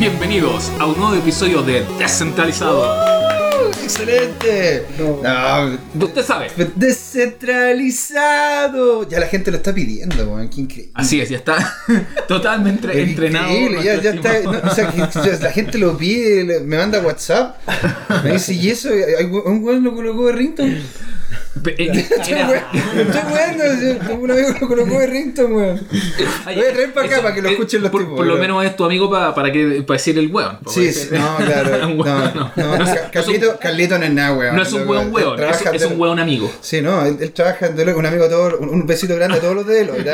Bienvenidos a un nuevo episodio de Descentralizado. ¡Excelente! No, Usted sabe. descentralizado. Ya la gente lo está pidiendo, weón. Qué increíble. Así es, ya está totalmente Es entrenado. increíble, ya, ya está. no, o sea, que la gente lo pide, me manda WhatsApp. Me dice, ¿y eso? ¿Hay ¿Un weón lo colocó de Rington? Eh, Estoy tengo un amigo lo colocó de Rington, weón. Lo voy a traer para acá Eso, para que lo eh, escuchen los por, tipos. Por lo weón. menos es tu amigo pa- para que para decir el weón. Sí, sí, no, claro. No, weón, no, no. Carlito, Carlito no es nada, weón. No es un weón weón, es, un weón amigo. Sí, no, él, él trabaja en Deloitte, un amigo a todos, un, besito grande a todos los de Deloitte.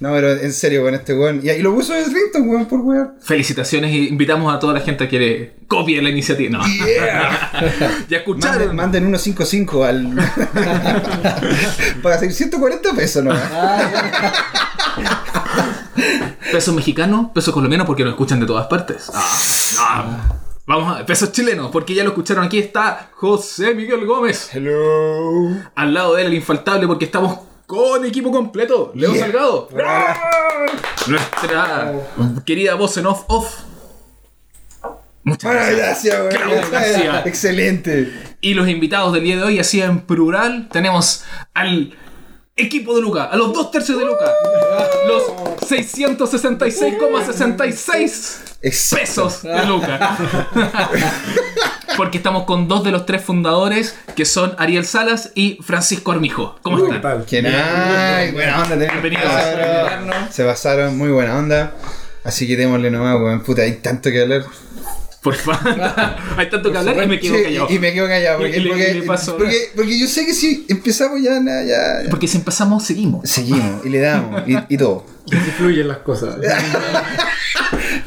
No, pero en serio, con este weón. Y, y lo puso de Rington, weón, por weón. Felicitaciones y invitamos a toda la gente a que copie la iniciativa. No. Yeah. ya escucharon. Manden, manden 155 al. Para hacer 140 pesos, ¿no? Pesos mexicanos, pesos colombianos porque nos escuchan de todas partes. Ah, ah. Vamos a pesos chilenos porque ya lo escucharon aquí está José Miguel Gómez. Hello. Al lado de él el infaltable porque estamos con equipo completo. Leo Yeah. Salgado. Nuestra querida voz en off off. Muchas Muchas gracias. gracias. Claudio García. Excelente. Y los invitados del día de hoy, así en plural, tenemos al equipo de Luca, a los dos tercios de Luca, los 666,66 Exacto. pesos de Luca. Porque estamos con dos de los tres fundadores, que son Ariel Salas y Francisco Armijo. ¿Cómo ¿Qué están? tal? Que nada, buena onda. Bienvenidos. Claro. Se pasaron, muy buena onda. Así que démosle nomás, weón. Puta, hay tanto que hablar. Por favor. Hay tanto que hablar y me quedo callado. Y, y me quedo callado. Porque, Y- y le- porque, y paso- porque, porque yo sé que si empezamos ya, nada, ya, ya. Porque si empezamos, seguimos. Seguimos y le damos y, y todo. Se fluyen las cosas.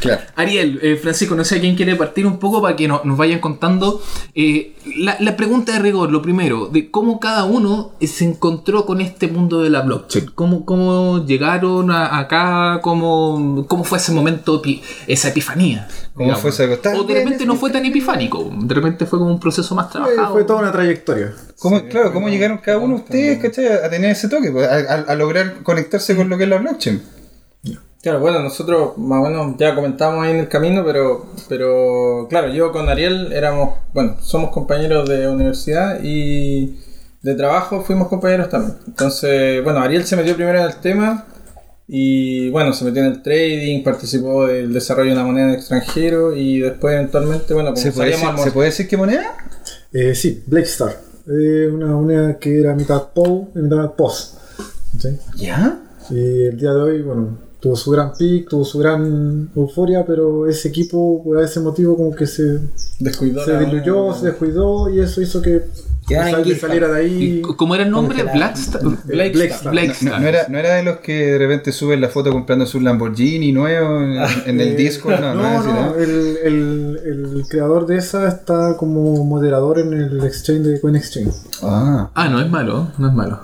Claro. Ariel, eh, Francisco, no sé quién quiere partir un poco para que no- nos vayan contando eh, la, la pregunta de rigor, lo primero, de cómo cada uno eh, se encontró con este mundo de la blockchain. ¿Cómo, cómo llegaron a- acá? ¿Cómo, ¿Cómo fue ese momento, esa epifanía? ¿Cómo fue esa? O de repente no fue tan epifánico, de repente fue como un proceso más trabajado. fue toda una trayectoria. ¿Cómo, claro, ¿cómo llegaron cada uno de ustedes ¿cachai? a tener ese toque? pues, a, a- a lograr conectarse con lo que es la blockchain. Claro, bueno, nosotros más o menos ya comentamos ahí en el camino, pero, pero claro, yo con Ariel éramos, bueno, somos compañeros de universidad y de trabajo fuimos compañeros también. Entonces, bueno, Ariel se metió primero en el tema y bueno, se metió en el trading, participó del desarrollo de una moneda en el extranjero y después eventualmente, bueno, como ¿Se puede, decir, ¿Se puede decir qué moneda? Eh, sí, Blake Star. Eh, una moneda que era mitad POW y mitad POS. ¿sí? ¿Ya? Y el día de hoy, bueno, tuvo su gran pick, tuvo su gran euforia, pero ese equipo, por ese motivo, como que se, descuidó se diluyó, se descuidó y eso hizo que saliera de ¿Y ahí. ¿Cómo era el nombre? Blackstar. No, era, no era de los que de repente suben la foto comprando su Lamborghini nuevo en, en el Eh, Discord. No, no, no, es así, no, el, el, el creador de esa está como moderador en el exchange de CoinExchange. Ah, Ah, no es malo, no es malo.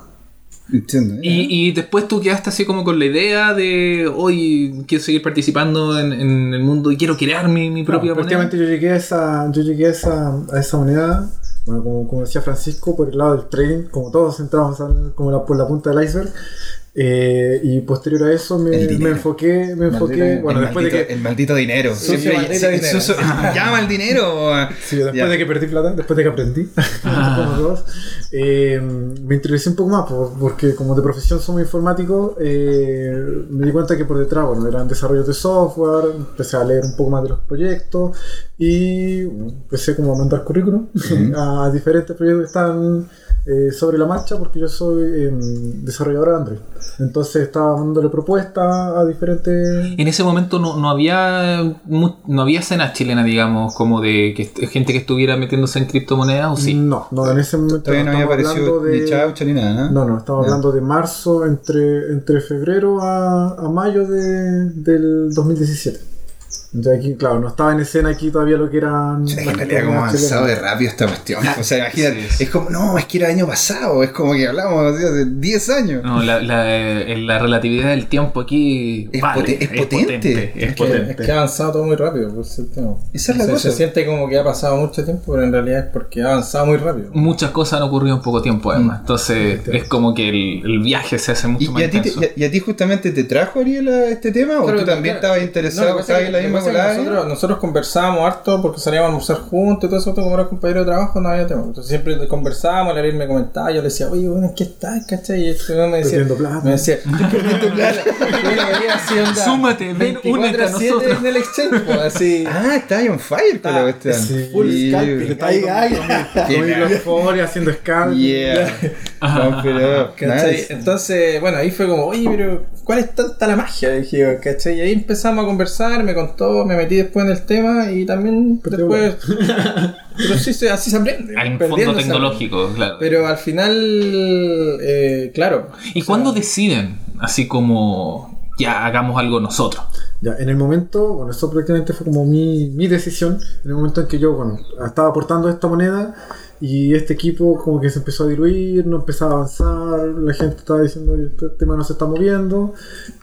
Entiendo. Y, y después tú quedaste así como con la idea de hoy quiero seguir participando en, en el mundo y quiero crear mi, mi propia No, moneda. prácticamente yo llegué a esa, yo llegué a esa, a esa moneda, bueno, como, como decía Francisco, por el lado del trading, como todos entramos al- como la- por la punta del iceberg. Eh, y posterior a eso me, El me enfoqué, me enfoqué, Maldito- bueno, el después de maldito- que El maldito dinero. Sucio Siempre maldito sí, dinero. sucio- llama al dinero. Sí, después Ya. de que perdí plata, después de que aprendí, todos, eh, me interesé un poco más, por- porque como de profesión somos informáticos, eh, me di cuenta que por detrás, bueno, eran desarrollos de software, empecé a leer un poco más de los proyectos y bueno, empecé como a mandar currículum a diferentes proyectos que están eh, sobre la marcha, porque yo soy eh, desarrollador de Android. Entonces estaba mandándole propuestas a diferentes... En ese momento no, no había no había escena chilena, digamos, como de que gente que estuviera metiéndose en criptomonedas, o sí. No, no, en ese momento Todavía no había aparecido hablando ni chaucha ni nada, ¿no? No, no, estamos hablando de marzo, entre, entre febrero a, a mayo de, del 2017. Entonces aquí, claro, no estaba en escena aquí todavía lo que eran... Sí, las en realidad como avanzado de rápido esta cuestión. O sea, imagínate, Sí, sí. es como, no, es que era el año pasado, es como que hablamos así, hace 10 años. No, la, la, eh, la relatividad del tiempo aquí Es vale, poten- es potente. es Es que, potente. es que ha avanzado todo muy rápido, pues, el tema. Esa es la se, cosa. se siente como que ha pasado mucho tiempo, pero en realidad es porque ha avanzado muy rápido. Muchas cosas han ocurrido en poco tiempo, además. Entonces, es como que el, el viaje se hace mucho ¿Y, más y a ti te, y a- y a ti justamente te trajo Ariel a este tema? ¿O tú también claro. estabas No, interesado es en la misma volada. nosotros, nosotros conversábamos harto porque salíamos a almorzar juntos y todo eso, como era compañero de trabajo, no había tema. Entonces siempre conversábamos, Ariel me comentaba, yo le decía, oye, bueno, ¿en qué estás? ¿Cachai? Y este weón me decía, Perdiendo plata. me decía, perdiendo plata. Onda, Súmate, ven, únete a 24/7 nosotros. en el exchange, pues, así. Ah, está ahí on fire con la cuestión. sí, full scalping. Ay. Con microfonía, haciendo scalp. Yeah. Entonces, bueno, ahí fue como, oye, pero ¿cuál es tanta la magia? Dije ¿cachai? Y ahí empezamos a conversar, me contó, me metí después en el tema y también Pero después. pero sí, se- así se aprende. Hay un fondo tecnológico, claro. Pero al final, eh, claro. ¿Y cuándo deciden? Así como, ya hagamos algo nosotros. Ya, en el momento, bueno, eso prácticamente fue como mi, mi decisión, en el momento en que yo, bueno, estaba aportando esta moneda y este equipo como que se empezó a diluir, no empezaba a avanzar, la gente estaba diciendo, "Oye, este tema no se está moviendo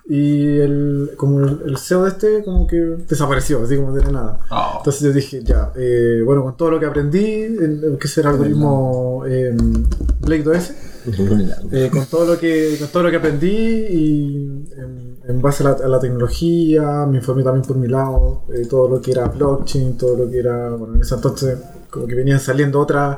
y el, como el, el CEO de este como que desapareció, así como de la nada. Oh. Entonces yo dije, ya, eh, bueno, con todo lo que aprendí, en, en que es el algoritmo eh, Blake 2S, eh, con todo lo que con todo lo que aprendí y en, base a la, a la tecnología me informé también por mi lado eh, todo lo que era blockchain todo lo que era bueno en ese entonces como que venían saliendo otras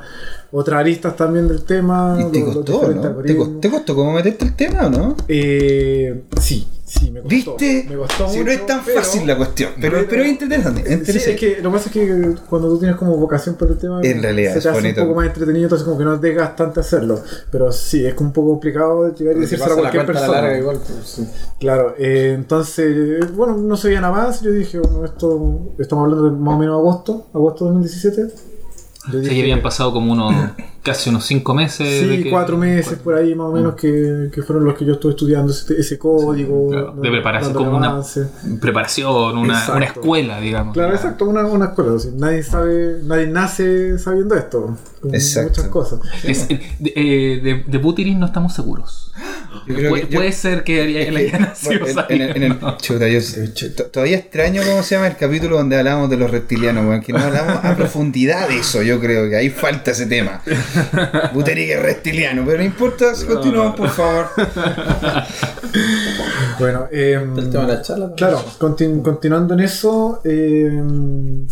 otras aristas también del tema Y te costó, ¿no? ¿Te, costó, ¿Te costó cómo meterte el tema o no? Eh, sí sí me costó ¿Viste? me costó Sí, mucho, no es tan pero- fácil la cuestión, pero, pero- pero es interesante. Sí, interesante. es que lo que pasa es que cuando tú tienes como vocación por el tema, En realidad se es te hace bonito. un poco más entretenido, entonces como que no te bastante hacerlo. Pero sí, es como un poco complicado llegar y decírselo a cualquier la persona. larga igual, pues, sí. Claro, eh, entonces, bueno, no se veían avances, yo dije, bueno, esto, estamos hablando de más o menos agosto, agosto de 2017. Yo O sea, dije, que habían pasado como unos, casi unos cinco meses. de Sí, que- cuatro meses por ahí más o menos que, que fueron los que yo estuve estudiando ese, ese código. Claro, de prepararse dándole como una preparación, una, una escuela, digamos. Claro, exacto, una, una escuela. nadie sabe, nadie nace sabiendo esto. Exacto. Muchas cosas. Es- de, eh, de, de no estamos seguros. Puede, que- yo- puede ser que él que, haya nacido bueno, en, sabiendo. en el, en el- chuta, yo, ch- to- todavía extraño cómo se llama el capítulo donde hablamos de los reptilianos, weón, que no hablamos a profundidad de eso, yo creo que ahí falta ese tema. Buterique es reptiliano, pero no importa, si continuamos, por favor. Bueno, em, El tema de la charla. claro, continu- continuando en eso, em,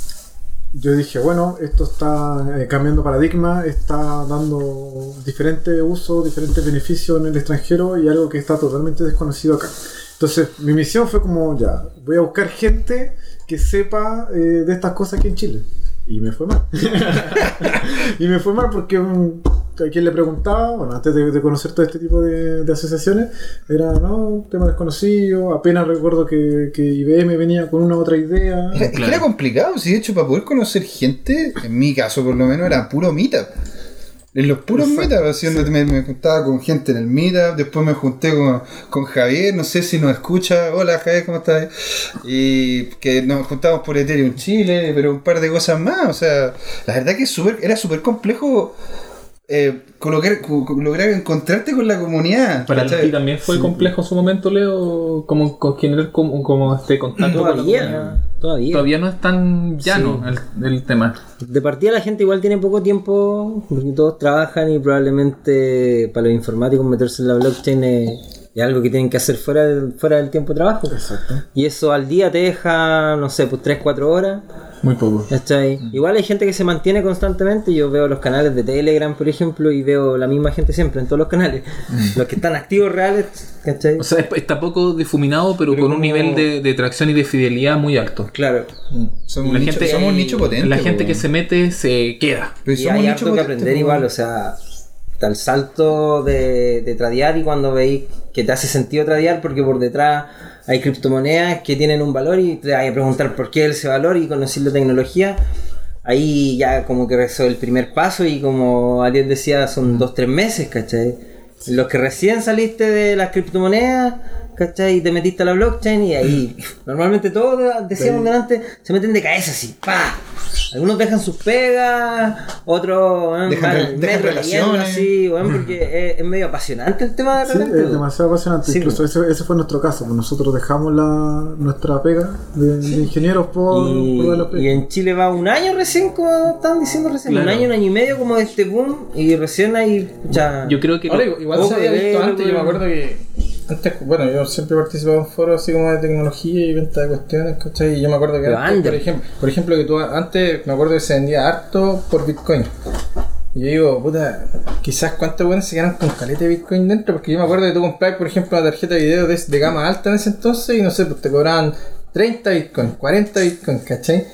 yo dije, bueno, esto está eh, cambiando paradigma, está dando diferentes usos, diferentes beneficios en el extranjero y algo que está totalmente desconocido acá. Entonces, mi misión fue como, ya, voy a buscar gente que sepa eh, de estas cosas aquí en Chile. Y me fue mal. y me fue mal porque mm, a quien le preguntaba, bueno, antes de, de conocer todo este tipo de, de asociaciones, era, no, tema desconocido, apenas recuerdo que, que IBM venía con una otra idea. Era, es que Claro. era complicado, si de hecho para poder conocer gente, en mi caso por lo menos, era puro meetup. En los puros Exacto, meetup, así donde me, me juntaba con gente en el meetup, después me junté con, con Javier, no sé si nos escucha, hola Javier, ¿cómo estás? Y que nos juntamos por Ethereum Chile, pero un par de cosas más, o sea, la verdad que es súper- era súper complejo eh, colocar, co- co- lograr encontrarte con la comunidad. Para ¿cachai? ti también fue complejo en su momento, Leo, como, como generar como, como este contacto con la comunidad. Todavía, todavía. Todavía no es tan llano el, el tema. De partida la gente igual tiene poco tiempo, porque todos trabajan y probablemente para los informáticos meterse en la blockchain es, es algo que tienen que hacer fuera del, fuera del tiempo de trabajo. Exacto. Y eso al día te deja, no sé, pues 3-4 horas. Muy poco. ¿cachai? Igual hay gente que se mantiene constantemente. Yo veo los canales de Telegram, por ejemplo, y veo la misma gente siempre en todos los canales. Los que están activos reales, ¿cachai? O sea, es- está poco difuminado, pero, Pero con un nivel de, de tracción y de fidelidad muy alto. Claro. Somos, La un nicho, gente- somos un nicho potente. La gente po, que se mete se queda. pero Y somos hay harto que aprender po. igual, o sea, está el salto de, de tradear y cuando veis que te hace sentido tradear porque por detrás hay criptomonedas que tienen un valor y te vas a preguntar por qué ese valor y conocer la tecnología. Ahí ya como que es el primer paso y como Ariel decía, son dos, tres meses, ¿cachai? Los que recién saliste de las criptomonedas, ¿cachai? Y te metiste a la blockchain y ahí normalmente todos, decíamos delante, se meten de cabeza así, ¡pa! Algunos dejan sus pegas, otros Dejan van dejan relaciones. así, bueno, porque es, es medio apasionante el tema de Sí, repente. es demasiado apasionante. Sí. Incluso ese, ese fue nuestro caso. pues Nosotros dejamos la, nuestra pega de, de ingenieros por, Y, por dar la pega. y en Chile va un año recién, como estaban diciendo recién, Claro. un año, un año y medio como de este boom, y recién hay ya Yo creo que Ahora, igual se había visto antes, yo me acuerdo que antes, bueno, yo siempre he participado en foros así como de tecnología y venta de cuestiones, ¿cachai? Y yo me acuerdo que antes, por ejemplo, por ejemplo, que tú antes me acuerdo que se vendía harto por Bitcoin. Y yo digo, puta, quizás cuántos buenos se quedan con caleta de Bitcoin dentro, porque yo me acuerdo que tú comprabas, por ejemplo, una tarjeta de video de, de gama alta en ese entonces y no sé, pues te cobraban 30 Bitcoin, 40 Bitcoin, ¿cachai?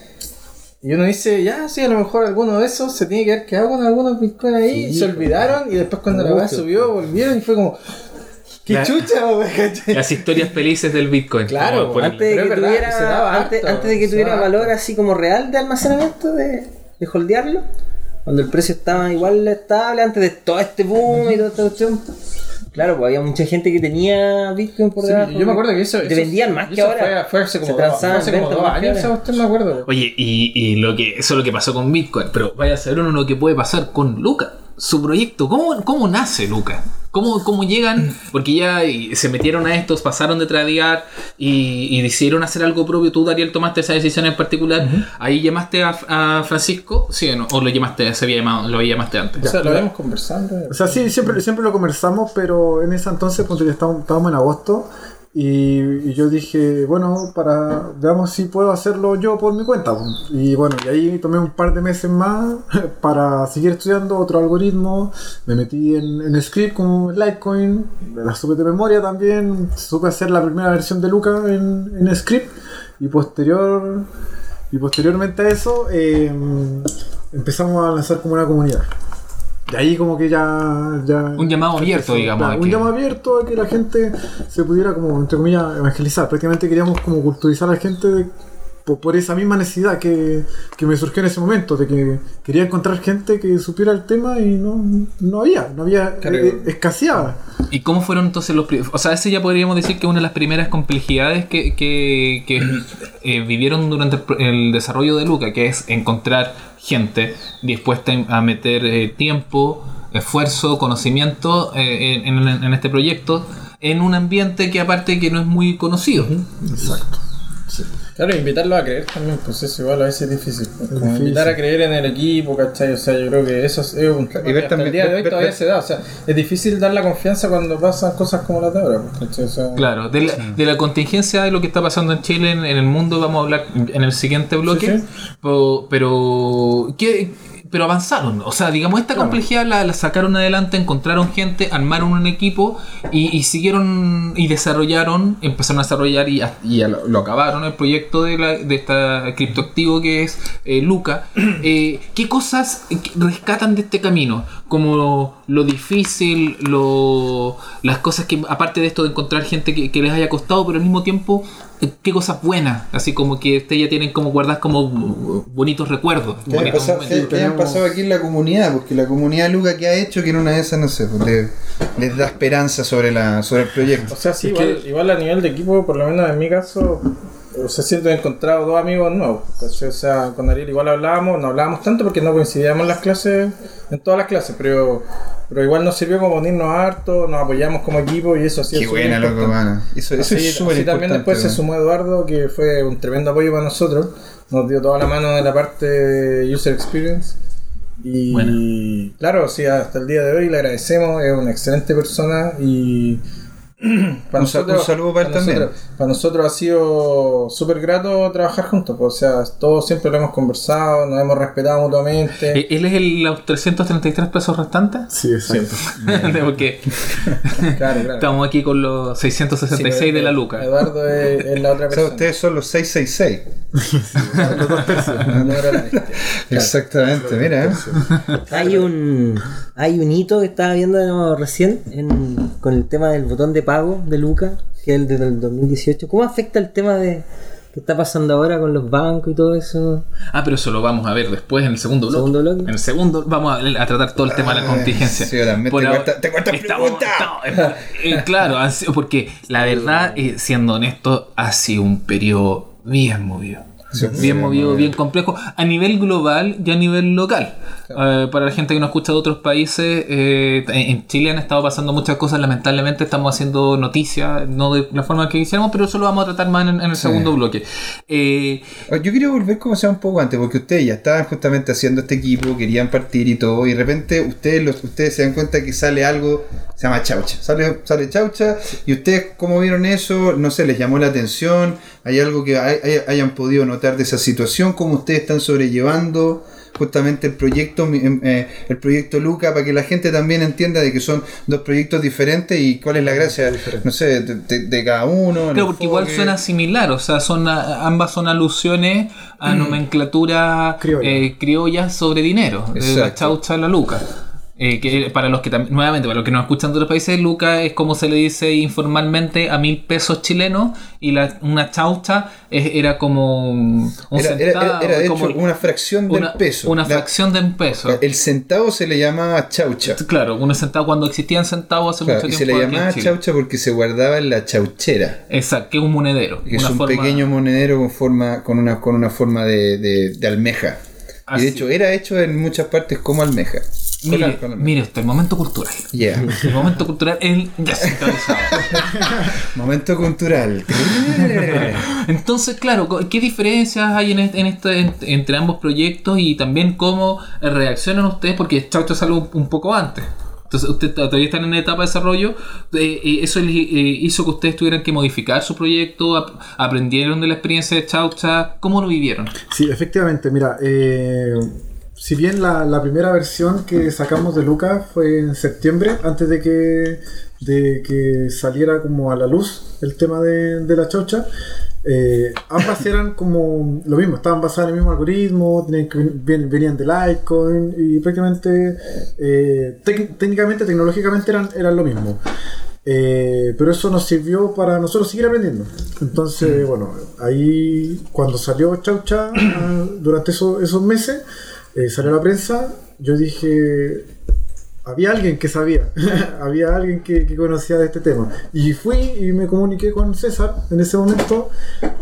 Y uno dice, ya, sí, a lo mejor alguno de esos se tiene que haber quedado con algunos Bitcoin ahí, Sí, se olvidaron y después cuando la weá subió, volvieron y fue como, ¡qué La- chucha. Las historias felices del Bitcoin. Claro, por el- Antes de, que verdad, tuviera, antes, harto, antes de que tuviera valor harto. así como real de almacenamiento, de, de holdearlo, cuando el precio estaba igual estable, antes de todo este boom y toda esta cuestión. Claro, pues había mucha gente que tenía Bitcoin por Sí, debajo. yo me acuerdo que eso. Te vendían más que ahora. Fue, fue hace como, Se transaban hace como dos más que años, ahora. esa cuestión me acuerdo. weón. Oye, y, y lo que, eso es lo que pasó con Bitcoin, pero vaya a saber uno lo que puede pasar con Luca, su proyecto. ¿Cómo, cómo nace Luca? ¿Cómo, ¿Cómo llegan? Porque ya se metieron a estos, pasaron de tradear y, y decidieron hacer algo propio. Tú, Dariel, tomaste esa decisión en particular. Ahí llamaste a, a Francisco, ¿sí o no? ¿O lo llamaste, se había llamado, lo llamaste antes? O sea, lo habíamos conversado. O sea, sí, siempre, siempre lo conversamos, pero en ese entonces, que estábamos, estábamos en agosto, y, yo dije, bueno, para veamos si puedo hacerlo yo por mi cuenta. Y bueno, y ahí tomé un par de meses más para seguir estudiando otro algoritmo. Me metí en, en script con Litecoin, la supe de memoria también, supe hacer la primera versión de Luca en, en script, y posterior... Y posteriormente a eso, eh, empezamos a lanzar como una comunidad. De ahí como que ya... ya Un llamado abierto, digamos, Claro, un que- llamado abierto a que la gente se pudiera como, entre comillas, evangelizar. Prácticamente queríamos como culturizar a la gente de- por, por esa misma necesidad que, que me surgió en ese momento, de que quería encontrar gente que supiera el tema y no, no había, no había, Claro. eh, escaseaba. ¿Y cómo fueron entonces los primeros? O sea, ese ya podríamos decir que una de las primeras complejidades que, que, que, eh, vivieron durante el, desarrollo de Luca, que es encontrar gente dispuesta a meter eh, tiempo, esfuerzo, conocimiento eh, en, en- en este proyecto en un ambiente que aparte que no es muy conocido. Exacto. Claro, invitarlo a creer también, pues eso igual a veces es difícil. pues, Como difícil. invitar a creer en el equipo, ¿cachai? O sea, yo creo que eso es un tema Y ver que hasta el día de hoy ver- todavía ver- se da. O sea, es difícil dar la confianza cuando pasan cosas como las de ahora, pues, ¿cachai? O sea, Claro, de la, de la contingencia de lo que está pasando en Chile, en, en el mundo, vamos a hablar en el siguiente bloque. Sí, Po- Pero, ¿qué? Pero avanzaron. O sea, digamos, esta complejidad la, la sacaron adelante, encontraron gente, armaron un equipo y, y siguieron y desarrollaron, empezaron a desarrollar y, a- y a lo, lo acabaron el proyecto de, la, de esta criptoactivo que es eh, Luca. Eh, ¿Qué cosas rescatan de este camino? Como lo difícil, lo, las cosas que, aparte de esto de encontrar gente que, que les haya costado, pero al mismo tiempo, qué cosas buenas, así como que ustedes ya tienen como guardadas como bonitos recuerdos. ¿Qué, bonitos pasado, momentos. qué- qué han tenemos- pasado aquí en la comunidad? Porque la comunidad Luca que ha hecho que en una de esas, no sé, pues, le- les da esperanza sobre, la, sobre el proyecto. O sea, sí, igual, igual a nivel de equipo, por lo menos en mi caso, o sea, siento que he encontrado dos amigos nuevos. O sea, con Ariel igual hablábamos, no hablábamos tanto porque no coincidíamos en las clases, en todas las clases, pero, pero igual nos sirvió como unirnos harto, nos apoyamos como equipo y eso sí Qué buena, loco, mano. Eso, eso Así, es súper así importante. también después se sumó Eduardo, que fue un tremendo apoyo para nosotros. Nos dio toda la mano de la parte de User Experience. Y claro, sí, hasta el día de hoy le agradecemos, es una excelente persona y para Un sal- un saludo para él también. nosotros, para nosotros ha sido súper grato trabajar juntos, pues, o sea, todos siempre lo hemos conversado, nos hemos respetado mutuamente. Eh, ¿Él es el, los 333 pesos restantes? Sí, exacto. Porque Claro, claro. estamos aquí con los 666 Sí, de la Luca. Eduardo es, es la otra O sea, persona. ustedes son los 666. No era la bestia. Exactamente, mira. ¿eh? Hay un hay un hito que estaba viendo recién en- con el tema del botón de pago de Luca, que es el del 2018. ¿Cómo afecta el tema de que está pasando ahora con los bancos y todo eso? Ah, pero eso lo vamos a ver después en el segundo bloque. ¿Segundo bloque? En el segundo vamos a, a tratar todo el tema de la Ay, contingencia. sí, también Por te ahora- cuesta- te cuesta estamos- pregunta. estamos- eh, claro, porque la verdad, eh, siendo honesto, ha sido un periodo bien movido. Sí, bien sí, movido, movido. bien complejo, a nivel global y a nivel local. Eh, para la gente que nos escucha de otros países, eh, en Chile han estado pasando muchas cosas. Lamentablemente estamos haciendo noticias, no de la forma que quisiéramos, pero eso lo vamos a tratar más en, en el Sí. segundo bloque. Eh, Ah, Yo quería volver como sea un poco antes, porque ustedes ya estaban justamente haciendo este equipo, querían partir y todo, y de repente ustedes los, ustedes se dan cuenta que sale algo, se llama chaucha, sale, sale chaucha, y ustedes cómo vieron eso, no sé, les llamó la atención, hay algo que hay- hay- hayan podido notar de esa situación, cómo ustedes están sobrellevando justamente el proyecto mi- em, eh, el proyecto Luca para que la gente también entienda de que son dos proyectos diferentes y cuál es la gracia no sé de, de- de cada uno Claro, porque igual suena similar, o sea, son ambas son alusiones a nomenclatura Criolla. eh, criolla sobre dinero, de la chaucha a la luca. Eh, que para los que nuevamente, para los que nos escuchan de otros países, luca es como se le dice informalmente a mil pesos chilenos y la, una chaucha es- era como un era, era- centavo, era de como hecho una fracción del una, peso una La- fracción de un peso. El centavo se le llamaba chaucha. Claro, un centavo cuando existían centavos hace Claro, mucho y se tiempo. le llamaba chaucha porque se guardaba en la chauchera. Exacto, que es un monedero. Que es una un forma- pequeño monedero con forma, con una, con una forma de, de- de almeja. Y de hecho era hecho en muchas partes como almeja. Con Mire, al- con almeja. mire el momento cultural. Yeah. El momento cultural el descentralizado. Momento cultural. Entonces, claro, ¿qué diferencias hay en este, en este- en- entre ambos proyectos y también cómo reaccionan ustedes? Porque Chaucho salió un, un poco antes. Entonces, ustedes todavía están en etapa de desarrollo. eh, eh, ¿Eso eh, hizo que ustedes tuvieran que modificar su proyecto? ap- ¿Aprendieron de la experiencia de Chaucha? ¿Cómo lo vivieron? Sí, efectivamente, mira, eh, si bien la, la primera versión que sacamos de Luca fue en septiembre, antes de que, de que saliera como a la luz el tema de, de la chocha, eh, ambas eran como lo mismo, estaban basadas en el mismo algoritmo, tenían venían de Litecoin y prácticamente eh, tec- técnicamente, tecnológicamente eran, eran lo mismo. Eh, pero eso nos sirvió para nosotros seguir aprendiendo. Entonces, bueno, ahí cuando salió Chaucha, ah, durante esos, esos meses, salió la prensa, yo dije, había alguien que sabía, había alguien que, que conocía de este tema. Y fui y me comuniqué con César en ese momento.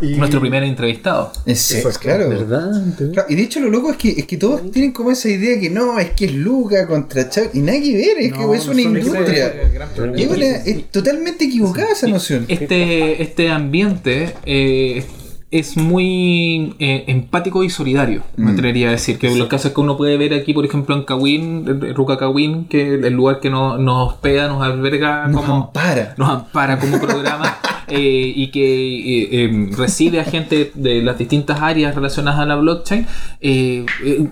Y Nuestro primer entrevistado. Es, Exacto. claro. ¿Verdad? Claro, Y de hecho lo loco es que, es que todos tienen como esa idea que no, es que es Luca contra Chau. Y nada que ver, es No, que es no una industria. Es totalmente equivocada esa noción. Este, este ambiente eh, es muy eh, empático y solidario, me Mm. atrevería a decir. Que los casos que uno puede ver aquí, por ejemplo, en Kawin, en Ruka Kawin, que el lugar que nos, nos hospeda, nos alberga Nos como. ampara. nos ampara como programa eh, y que eh, eh, recibe a gente de las distintas áreas relacionadas a la blockchain,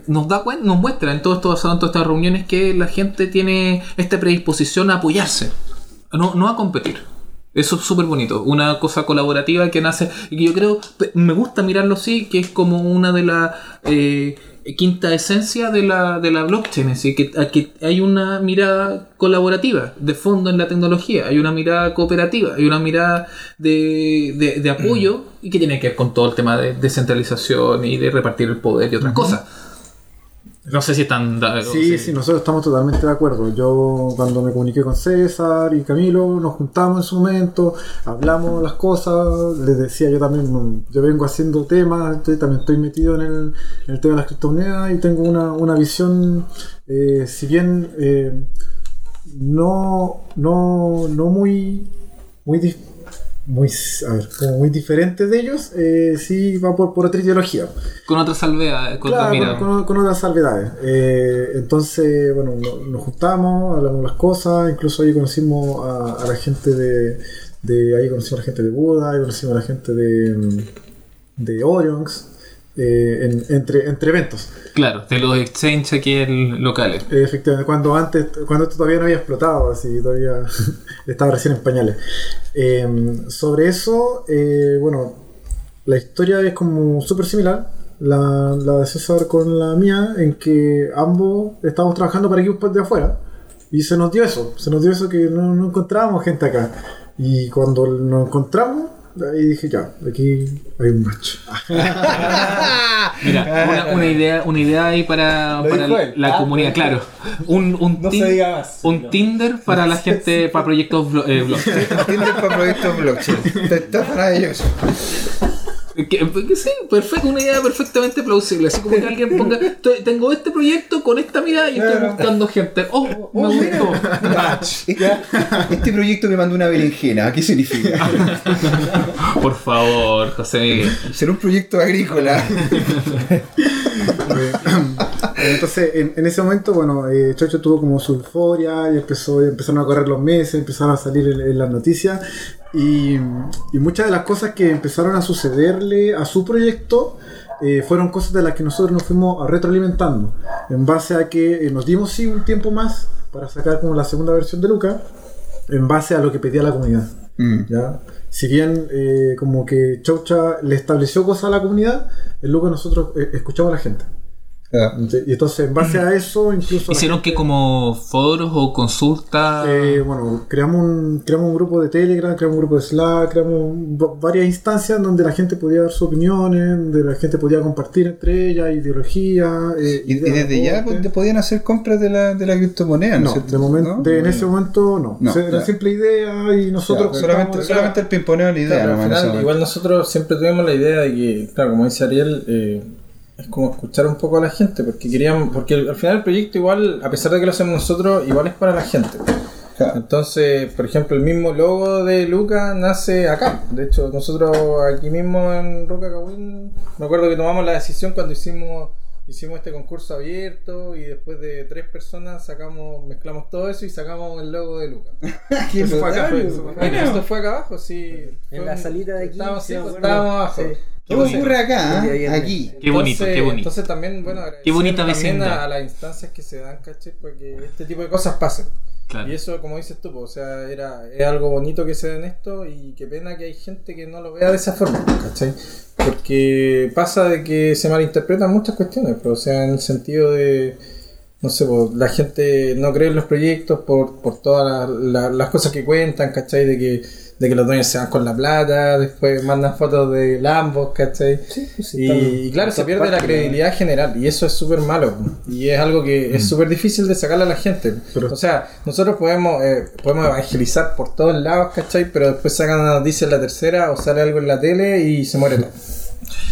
nos da cuen- nos muestra en todo esto basado en todas estas reuniones que la gente tiene esta predisposición a apoyarse, no, no a competir. Eso es súper bonito, una cosa colaborativa que nace y que yo creo, me gusta mirarlo así, que es como una de las eh, quinta esencia de la, de la blockchain, es decir, que, hay una mirada colaborativa de fondo en la tecnología, hay una mirada cooperativa, hay una mirada de, de- de apoyo y que tiene que ver con todo el tema de descentralización y de repartir el poder y otras cosas. No sé si están... da- Sí, sí, nosotros estamos totalmente de acuerdo. Yo cuando me comuniqué con César y Camilo, nos juntamos en su momento, hablamos las cosas, les decía yo también, yo vengo haciendo temas, estoy- también estoy metido en el, en el tema de las criptomonedas y tengo una, una visión, eh, si bien eh, no, no, no muy, muy, muy, a ver, como muy diferente de ellos, eh, sí va por, por otra ideología. Con otra salvedad, con otra Claro, mirada. con, con- otras salvedades. Eh, entonces, bueno, no- nos juntamos, hablamos las cosas, incluso ahí conocimos a, a la gente de, de- Ahí conocimos a la gente de Buda, ahí conocimos a la gente de, de Orionx, eh, en- entre, entre eventos. Claro, de los exchanges aquí en locales. Eh, efectivamente, cuando antes, cuando esto todavía no había explotado, así todavía estaba recién en pañales. Eh, sobre eso, bueno, la historia es como súper similar, la, la de César con la mía, en que ambos estábamos trabajando para equipos de afuera y se nos dio eso, se nos dio eso que no, no encontrábamos gente acá. Y cuando nos encontramos, ahí dije ya, aquí hay un match. Mira, una, una idea, una idea ahí para, la Ah, comunidad, claro. Un, un, No tin- se diga más. un No. Tinder para la gente, para proyectos blo- eh, blockchain. Tinder para proyectos blockchain. Está, está maravilloso. Que, que sí, perfecto, una idea perfectamente plausible. Así como que alguien ponga, "Estoy- tengo este proyecto con esta mirada y estoy buscando gente. Oh, me Oh, mira, gustó. mira, este, proyecto me mandó una berenjena. ¿Qué significa? Por favor, José Miguel. Será un proyecto agrícola. Entonces, en, en ese momento, bueno, eh, Chocho tuvo como su euforia y empezó, empezaron a correr los meses, empezaron a salir en, en las noticias y, y muchas de las cosas que empezaron a sucederle a su proyecto eh, fueron cosas de las que nosotros nos fuimos retroalimentando en base a que eh, nos dimos sí un tiempo más para sacar como la segunda versión de Luca en base a lo que pedía la comunidad. Mm. ¿ya? Si bien eh, como que Chaucha le estableció cosas a la comunidad, en Luca nosotros escuchamos a la gente. Y entonces, en base a eso, incluso. Hicieron gente- que como foros o consultas. Eh, bueno, creamos un, creamos un grupo de Telegram, creamos un grupo de Slack, creamos varias instancias donde la gente podía dar sus opiniones, donde la gente podía compartir entre ellas ideología. eh, Y, desde ya podían hacer compras de la, de la criptomoneda, ¿no? No, de momento, ¿No? de- en ese momento no. No, O sea, era simple idea y nosotros. Ya, solamente, estábamos- solamente el pimponeo de la idea. Claro, final, momento. igual nosotros siempre tuvimos la idea de que, claro, como dice Ariel, eh, es como escuchar un poco a la gente, porque queríamos, porque al final el proyecto igual, a pesar de que lo hacemos nosotros, igual es para la gente. Claro. Entonces, por ejemplo, el mismo logo de Luca nace acá. De hecho, nosotros aquí mismo en Roca Cawin, me acuerdo que tomamos la decisión cuando hicimos hicimos este concurso abierto y después de tres personas sacamos mezclamos todo eso y sacamos el logo de Luca. Eso fue acá, brutal, fue- eso fue bueno. Esto fue acá abajo, sí. Fue En la un- salita de aquí, Estábamos, sí, acuerdo. estábamos abajo. Sí. Todo ocurre acá, ¿eh? aquí. Qué bonito, qué bonito. Entonces también, bueno, Qué bonita también a, a las instancias que se dan, ¿cachai? Para que este tipo de cosas pasen. Claro. Y eso, como dices tú, pues, o sea, era, es algo bonito que se den esto y qué pena que hay gente que no lo vea de esa forma, ¿cachai? Porque pasa de que se malinterpretan muchas cuestiones, pues, o sea, en el sentido de, no sé, pues, la gente no cree en los proyectos por, por todas la- la- las cosas que cuentan, ¿cachai? De que, de que los dueños se van con la plata, después mandan fotos de Lambos, ¿cachai? pues, Y, están- y claro, se pierde la parte credibilidad general y eso es súper malo y es algo que es súper difícil de sacarle a la gente. Pero- o sea, nosotros podemos eh, podemos evangelizar por todos lados, ¿cachai? Pero después sacan una noticia en la tercera o sale algo en la tele y se muere todo.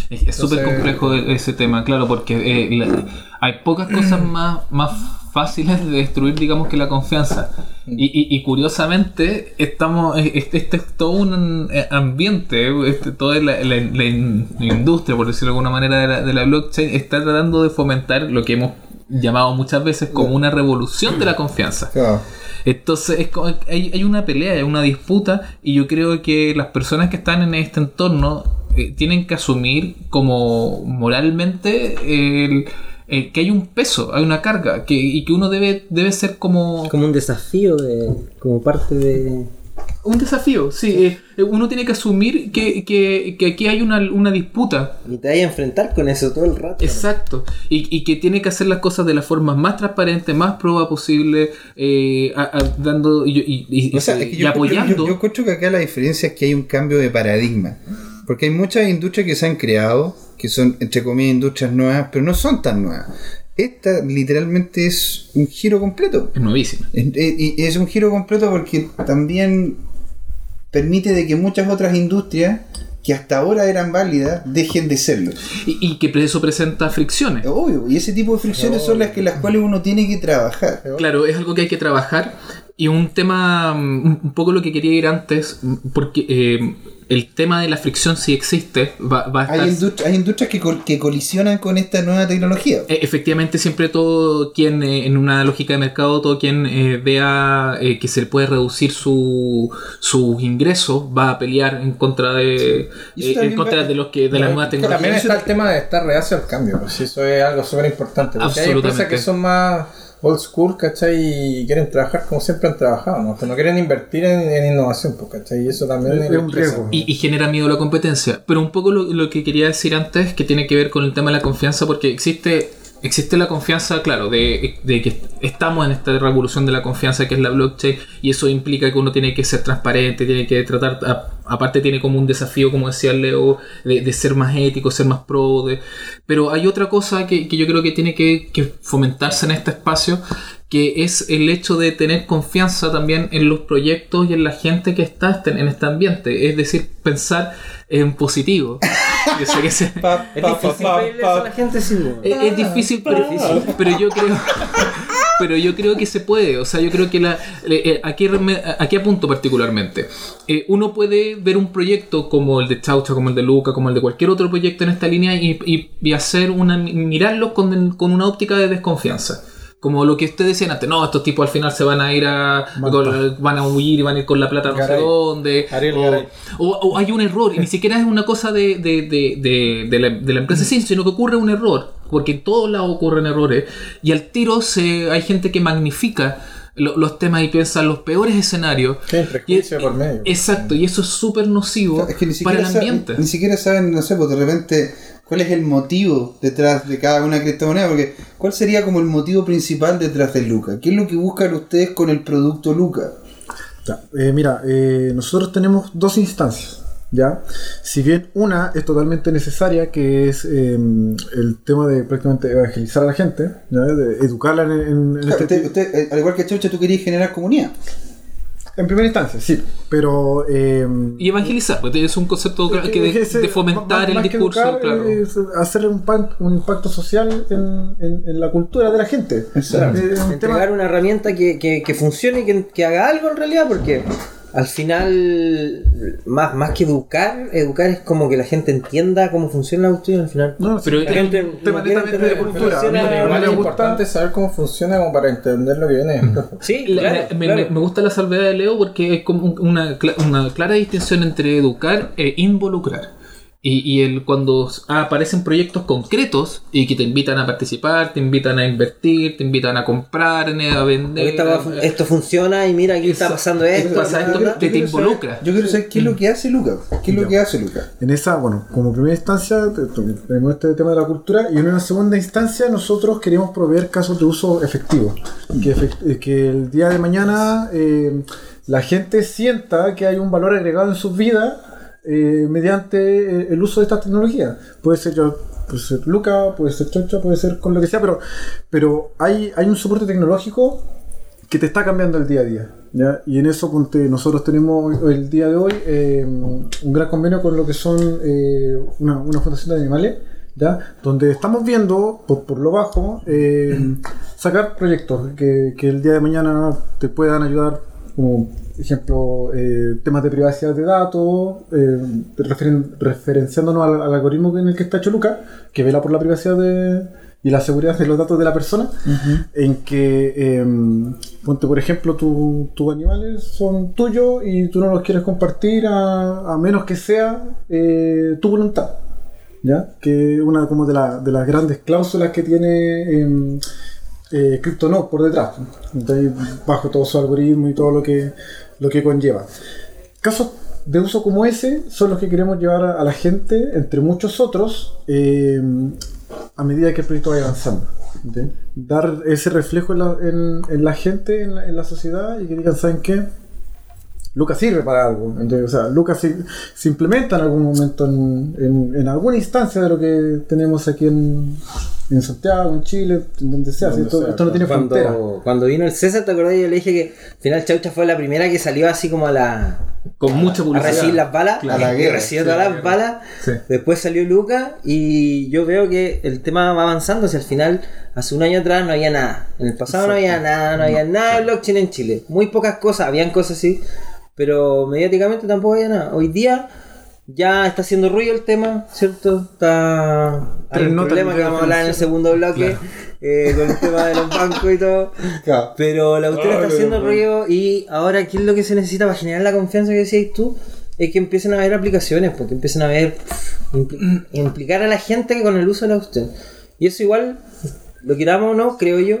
Es súper complejo e- ese tema, claro, porque eh, la- hay pocas cosas más, más fáciles de destruir, digamos, que la confianza. Y, y- y curiosamente, estamos eh, este, este es todo un eh, ambiente, este, toda la, la- la in- la industria, por decirlo de alguna manera, de la, de la blockchain, está tratando de fomentar lo que hemos llamado muchas veces como una revolución de la confianza. Claro. Entonces es hay, hay una pelea, hay una disputa y yo creo que las personas que están en este entorno eh, tienen que asumir como moralmente el, el que hay un peso, hay una carga que, y que uno debe, debe ser como Como un desafío, de, como parte de. un desafío. Sí, eh, uno tiene que asumir que, que- que aquí hay una, una disputa Y te vayas a enfrentar con eso todo el rato. Exacto. Y, y que tiene que hacer las cosas de la forma más transparente, más prueba posible, eh, a- a- dando y, y- y- O sea, es que y yo, apoyando. yo, yo encuentro que acá la diferencia es que hay un cambio de paradigma. Porque hay muchas industrias que se han creado, que son, entre comillas, industrias nuevas, pero no son tan nuevas. Esta literalmente es un giro completo. Es nuevísimo. Es, es- es un giro completo porque también permite de que muchas otras industrias que hasta ahora eran válidas dejen de serlo. Y, y que eso presenta fricciones. Obvio, y ese tipo de fricciones son las que las cuales uno tiene que trabajar. Claro, es algo que hay que trabajar. Y un tema, mm, un poco lo que quería ir antes, mm, porque eh, el tema de la fricción si existe, va, va a estar... Hay, industri- hay industrias que, col- que colisionan con esta nueva tecnología. E- Efectivamente, siempre todo quien, eh, en una lógica de mercado, todo quien eh, vea eh, que se le puede reducir su, sus ingresos va a pelear en contra de, eh, en también contra de los que de las nuevas También tecnologías. está el tema de estar reacio al cambio, pues sí, eso es algo súper importante. Porque hay empresas Absolutamente. que son más old school, ¿cachai? Y quieren trabajar como siempre han trabajado, ¿no? Que no quieren invertir en, en innovación, pues, ¿cachai? Y eso también Es un riesgo. Y, y genera miedo a la competencia. Pero un poco lo, lo que quería decir antes, que tiene que ver con el tema de la confianza, porque existe, existe la confianza, claro, de, de que estamos en esta revolución de la confianza que es la blockchain, y eso implica que uno tiene que ser transparente, tiene que tratar, a- aparte tiene como un desafío, como decía Leo, de, ser más ético, ser más pro, de, pero hay otra cosa que, yo creo que tiene que fomentarse en este espacio, que es el hecho de tener confianza también en los proyectos y en la gente que está este- en este ambiente. Es decir, pensar en positivo. Yo sé que se- Pa, Es pa, difícil pa, a la gente, sí. weón. es, es difícil, pero, pero yo creo. Pero yo creo que se puede, o sea, yo creo que la, eh, eh, aquí, me- aquí apunto particularmente. Eh, uno puede ver un proyecto como el de Chaucha, como el de Luca, como el de cualquier otro proyecto en esta línea y, y- y hacer una mirarlo con, con una óptica de desconfianza. Como lo que ustedes decían antes, no, estos tipos al final se van a ir a. con- van a huir y van a ir con la plata no sé dónde. Ariel o, o- o hay un error, y ni siquiera es una cosa de, de, de, de, la, empresa sí, sino que ocurre un error, porque en todos lados ocurren errores, y al tiro se, hay gente que magnifica lo- los temas y piensa en los peores escenarios. Y- por medio. Exacto, y eso es súper nocivo Es que ni para el ambiente. ni siquiera saben, no sé, pues de repente, cuál es el motivo detrás de cada una criptomoneda, porque ¿cuál sería como el motivo principal detrás de Luca? ¿Qué es lo que buscan ustedes con el producto Luca? Ya, eh, mira, eh, nosotros tenemos dos instancias. ¿Ya? Si bien una es totalmente necesaria, que es eh, el tema de prácticamente evangelizar a la gente, ¿ya? de educarla en, en- Claro, este usted, usted, eh, al igual que Chaucha, tú querías generar comunidad. En primera instancia, sí, pero... eh, Y evangelizar, porque es un concepto que que de, ese- de fomentar más- el más discurso, educar, claro. es hacerle un, pan- un impacto social en, en- en la cultura de la gente. Exacto. Eh, un tema- Entregar una herramienta que, que, que funcione y que, que haga algo en realidad, porque al final, más, más que educar, educar es como que la gente entienda cómo funciona la cuestión al final. No, Pero es la gente un tema netamente de cultura. igual es gusta- importante saber cómo funciona como para entender lo que viene. Sí, La- claro, la- me, claro. me- me gusta la salvedad de Leo porque es como un- una, cla- una clara distinción entre educar e involucrar. Y, y el, cuando aparecen proyectos concretos y que te invitan a participar, te invitan a invertir, te invitan a comprar, a vender. Esta a esto funciona y mira aquí está pasando esto. pasa esto, te- te quiero saber- involucra. yo quiero saber qué es lo que hace Luca. ¿Qué es lo que hace Luca? En esa, bueno, como primera instancia te- te- tenemos este tema de la cultura y en una segunda instancia nosotros queremos proveer casos de uso efectivo. Que, efect- eh, que el día de mañana eh, la gente sienta que hay un valor agregado en sus vidas eh, mediante eh, el uso de esta tecnología. Puede ser yo, puede ser Luca, puede ser Chocha, puede ser con lo que sea, pero, pero hay, hay un soporte tecnológico que te está cambiando el día a día. ¿ya? Y en eso nosotros tenemos el día de hoy eh, un gran convenio con lo que son eh, una, una fundación de animales, ¿ya? donde estamos viendo, por, por lo bajo, eh, sacar proyectos que, que el día de mañana te puedan ayudar, como ejemplo, eh, temas de privacidad de datos, eh, referen- referenciándonos al, al algoritmo en el que está hecho Luca, que vela por la privacidad de, y la seguridad de los datos de la persona, en que, eh, ponte por ejemplo, tu- tus animales son tuyos y tú no los quieres compartir a, a menos que sea eh, tu voluntad. ¿Ya? Que una como de, la- de las grandes cláusulas que tiene em, eh, CryptoNote por detrás, Entonces, bajo todo su algoritmo y todo lo que, lo que conlleva. Casos de uso como ese son los que queremos llevar a, la gente, entre muchos otros, eh, a medida que el proyecto vaya avanzando. Dar ese reflejo en la, en- en la gente, en la, sociedad, y que digan, ¿saben qué? Lucas sirve para algo. O sea, Lucas se, implementa en algún momento en, en- en alguna instancia de lo que tenemos aquí en, en Santiago, en Chile, en donde sea. Donde esto, sea, esto no tiene frontera. Cuando, cuando vino el César, ¿te acordás? Yo le dije que al final Chaucha fue la primera que salió así como a la. Con mucha a publicidad. recibir las balas. Claro. A la y guerra, recibió sí, todas a la las guerra. balas. Sí. Después salió Luca y yo veo que el tema va avanzando. Si al final, hace un año atrás no había nada. En el pasado no había nada, no había nada de blockchain en Chile. Muy pocas cosas, habían cosas así, pero mediáticamente tampoco había nada. Hoy día ya está haciendo ruido el tema, ¿cierto? Está. Hay un notas problema que vamos a hablar en el segundo bloque eh, con el tema de los bancos y todo. Claro. Pero la autora está haciendo ruido y ahora, ¿qué es lo que se necesita para generar la confianza que decías tú? Es que empiecen a haber aplicaciones, porque empiecen a ver, impl- implicar a la gente con el uso de la cuestión. Y eso igual, lo queramos o no, creo yo,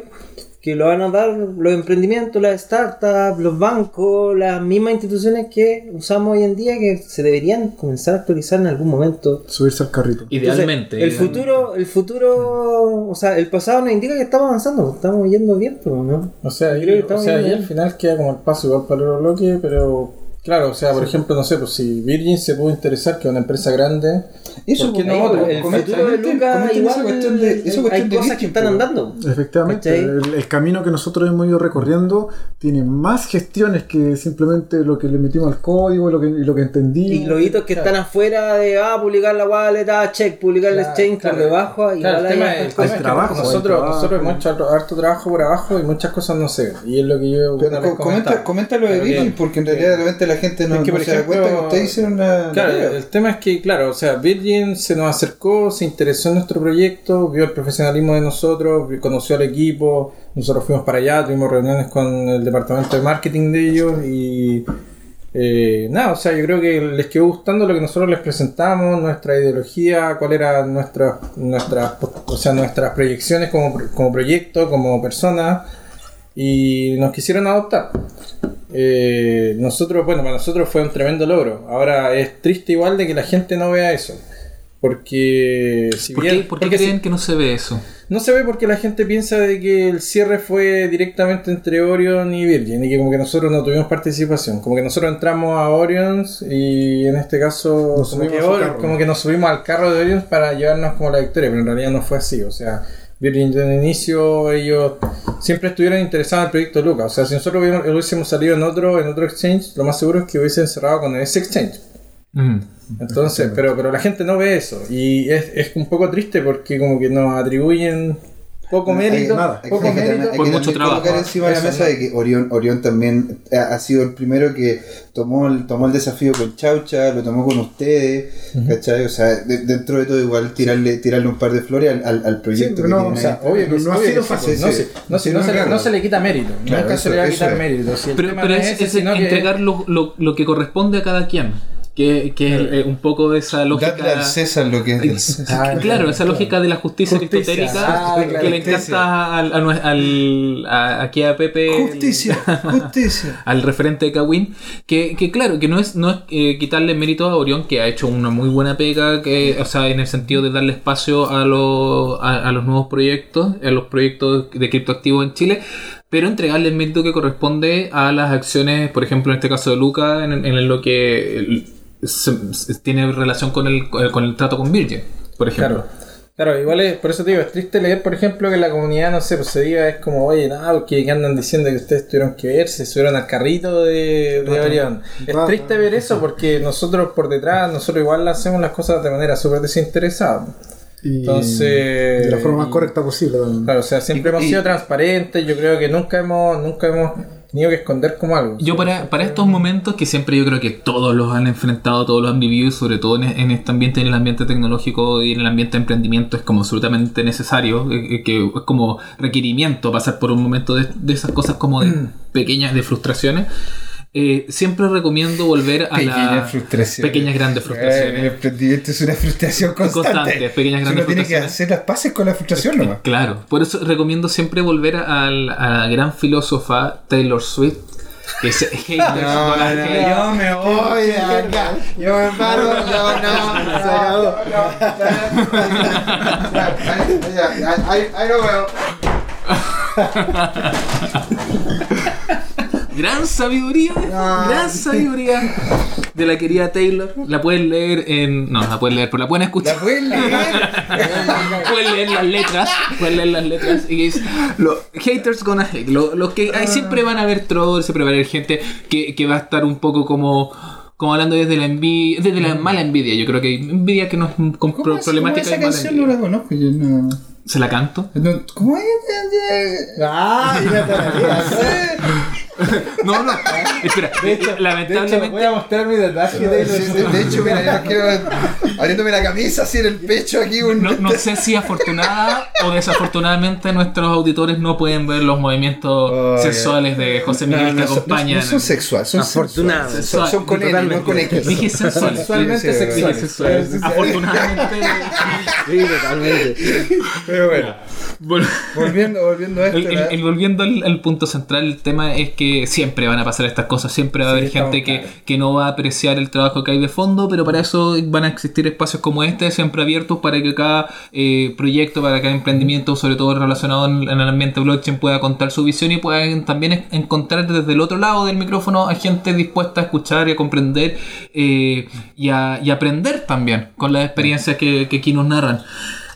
que lo van a dar los emprendimientos, las startups, los bancos, las mismas instituciones que usamos hoy en día que se deberían comenzar a actualizar en algún momento. Subirse al carrito. Idealmente. Entonces, el futuro, el futuro, o sea, el pasado nos indica que estamos avanzando, estamos yendo bien, pero no. O sea, Yo creo que y, o estamos sea, bien, y al final queda como el paso igual para el otro bloque, pero claro, o sea, por ejemplo, no sé, pues si Virgin se pudo interesar, que es una empresa grande, Eso, ¿Por qué pues, no otro? El futuro de comenten- Luca comenten igual esa cuestión de, esa hay cuestión de cosas que están andando. Efectivamente, el, el camino que nosotros hemos ido recorriendo tiene más gestiones que simplemente lo que le metimos al código y lo que, y lo que entendimos. Y los hitos que están afuera de ah, publicar la wallet, ah, check, publicar el Claro, exchange claro. por debajo. Y Claro, el tema, hay el es que trabajo, hay nosotros, trabajo. nosotros hemos hecho harto, harto trabajo por abajo y muchas cosas no se ven. Y es lo que yo Pero comenta, comenta lo de bien. porque en realidad de repente la gente no, Es que, no por se da ejemplo, cuenta que ustedes hicieron una. Claro, el tema es que, claro, o sea, Virgin se nos acercó, se interesó en nuestro proyecto, vio el profesionalismo de nosotros, conoció al equipo, nosotros fuimos para allá, tuvimos reuniones con el departamento de marketing de ellos y eh, nada, o sea, yo creo que les quedó gustando lo que nosotros les presentamos, nuestra ideología, cuál era nuestra, nuestra, o sea, nuestras proyecciones como, como proyecto, como persona y nos quisieron adoptar. Eh, nosotros, bueno, para nosotros fue un tremendo logro. Ahora es triste igual de que la gente no vea eso. Porque si ¿Por bien- qué, por qué porque si- creen que no se ve eso? no se ve porque la gente piensa de que el cierre fue directamente entre Orion y Virgin y que como que nosotros no tuvimos participación. Como que nosotros entramos a Orions y en este caso como que, Or- como que nos subimos al carro de Orions para llevarnos como la victoria, pero en realidad no fue así. O sea, Virgin desde el inicio ellos siempre estuvieron interesados en el proyecto Luca. O sea, si nosotros hubiéramos, hubiésemos salido en otro, en otro exchange, lo más seguro es que hubiesen cerrado con ese exchange. Mm. Entonces, pero, pero la gente no ve eso. Y es, es un poco triste porque como que nos atribuyen poco mérito. nada. Hay, poco hay que, mérito. hay que mucho también trabajo. colocar encima de la mesa de que Orión, Orión también ha, ha sido el primero que tomó el, tomó el desafío con Chaucha, lo tomó con ustedes, ¿cachai? O sea, de- dentro de todo igual tirarle, tirarle un par de flores al, al, al proyecto Sí, que no, o sea, Obvio No- no ha sido fácil, No, sí. se- no, Sí, se- no no, se, le- claro. no se le quita mérito. Claro, Nunca eso- se le va a quitar es. mérito. Si Pero, es, sino que- entregar lo, lo- lo que corresponde a cada quien. Que, que es eh, un poco de esa lógica. Dadle al César lo que es del César. Ah, claro, esa lógica de la justicia, Justicia. aristotélica Ah, que le encanta al, al- a- aquí a Pepe. el- Justicia, justicia. al referente de Kawin, que, que claro, que no es, no es eh, quitarle mérito a Orión, que ha hecho una muy buena pega, que, o sea, en el sentido de darle espacio a, los a, a los nuevos proyectos, a los proyectos de criptoactivos en Chile, pero entregarle el mérito que corresponde a las acciones, por ejemplo, en este caso de Luca, en, en lo que se- se- tiene relación con el, con el trato con Virgin, por ejemplo. Claro. Claro, igual es, por eso te digo, es triste leer, por ejemplo, que la comunidad, no sé, pues se diga, es como, oye, no, que, que andan diciendo que ustedes tuvieron que ver, se subieron al carrito de, de Orión. Es triste ver eso porque nosotros por detrás, nosotros igual hacemos las cosas de manera súper desinteresada. Y Entonces- de la forma más y- correcta posible también. Claro, o sea, siempre Y- hemos y- sido transparentes, yo creo que nunca hemos, nunca hemos tenido que esconder como algo. Yo para, para estos momentos que siempre yo creo que todos los han enfrentado, todos los han vivido, y sobre todo en, en este ambiente, en el ambiente tecnológico y en el ambiente de emprendimiento, es como absolutamente necesario, eh, eh, que es como requerimiento pasar por un momento de, de esas cosas como de pequeñas, de frustraciones. Eh, siempre recomiendo volver a la... Pequeñas grandes Eh, frustraciones. El emprendimiento es una frustración constante. Constante, pequeñas, grandes Uno tiene que hacer las paces con la frustración nomás. Claro, por eso recomiendo siempre volver a la, gran filósofa Taylor Swift, que es haters gonna hate. yo me voy de acá. Yo me paro, no. Ahí ahí lo veo. Gran sabiduría, gran sabiduría de la querida Taylor. La pueden leer en. No, la pueden leer, pero la pueden ¿La escuchar. pueden leer? Pueden leer las letras. Pueden leer las letras. Y es. Los haters gonna hate. Lo, lo que hay siempre van a haber trolls, siempre va a haber gente que, que va a estar un poco como. Como hablando desde la envidia, desde la mala envidia. Yo creo que envidia que no es con ¿Cómo pro- es? problemática ¿Cómo esa canción no la conozco. Yo no. ¿Se la canto? no- ¿Cómo es? Ah, mira, No, no. Espera, lamentablemente. voy a mostrar mi detalle de Sí, de, de hecho, mira, yo quiero abriéndome la camisa así en el pecho aquí. Un... No, no sé si afortunada o desafortunadamente nuestros auditores no pueden ver los movimientos Oh, sexuales de José Miguel No, que no, son- acompañan. no son sexuales, son Afortunado. sensuales. Son, son con N, no con X. Dije sensuales. Sexualmente sexuales. sexuales. Afortunadamente. Sí, totalmente. Pero bueno, Vol- volviendo, volviendo a esto. el- el- el- volviendo al, al punto central, el tema es que que siempre van a pasar estas cosas, siempre va a Sí, haber gente que, que no va a apreciar el trabajo que hay de fondo, pero para eso van a existir espacios como este, siempre abiertos para que cada eh, proyecto, para cada emprendimiento, sobre todo relacionado en, en el ambiente blockchain, pueda contar su visión y puedan también encontrar desde el otro lado del micrófono a gente dispuesta a escuchar y a comprender eh, y, a, y aprender también con las experiencias que, que aquí nos narran.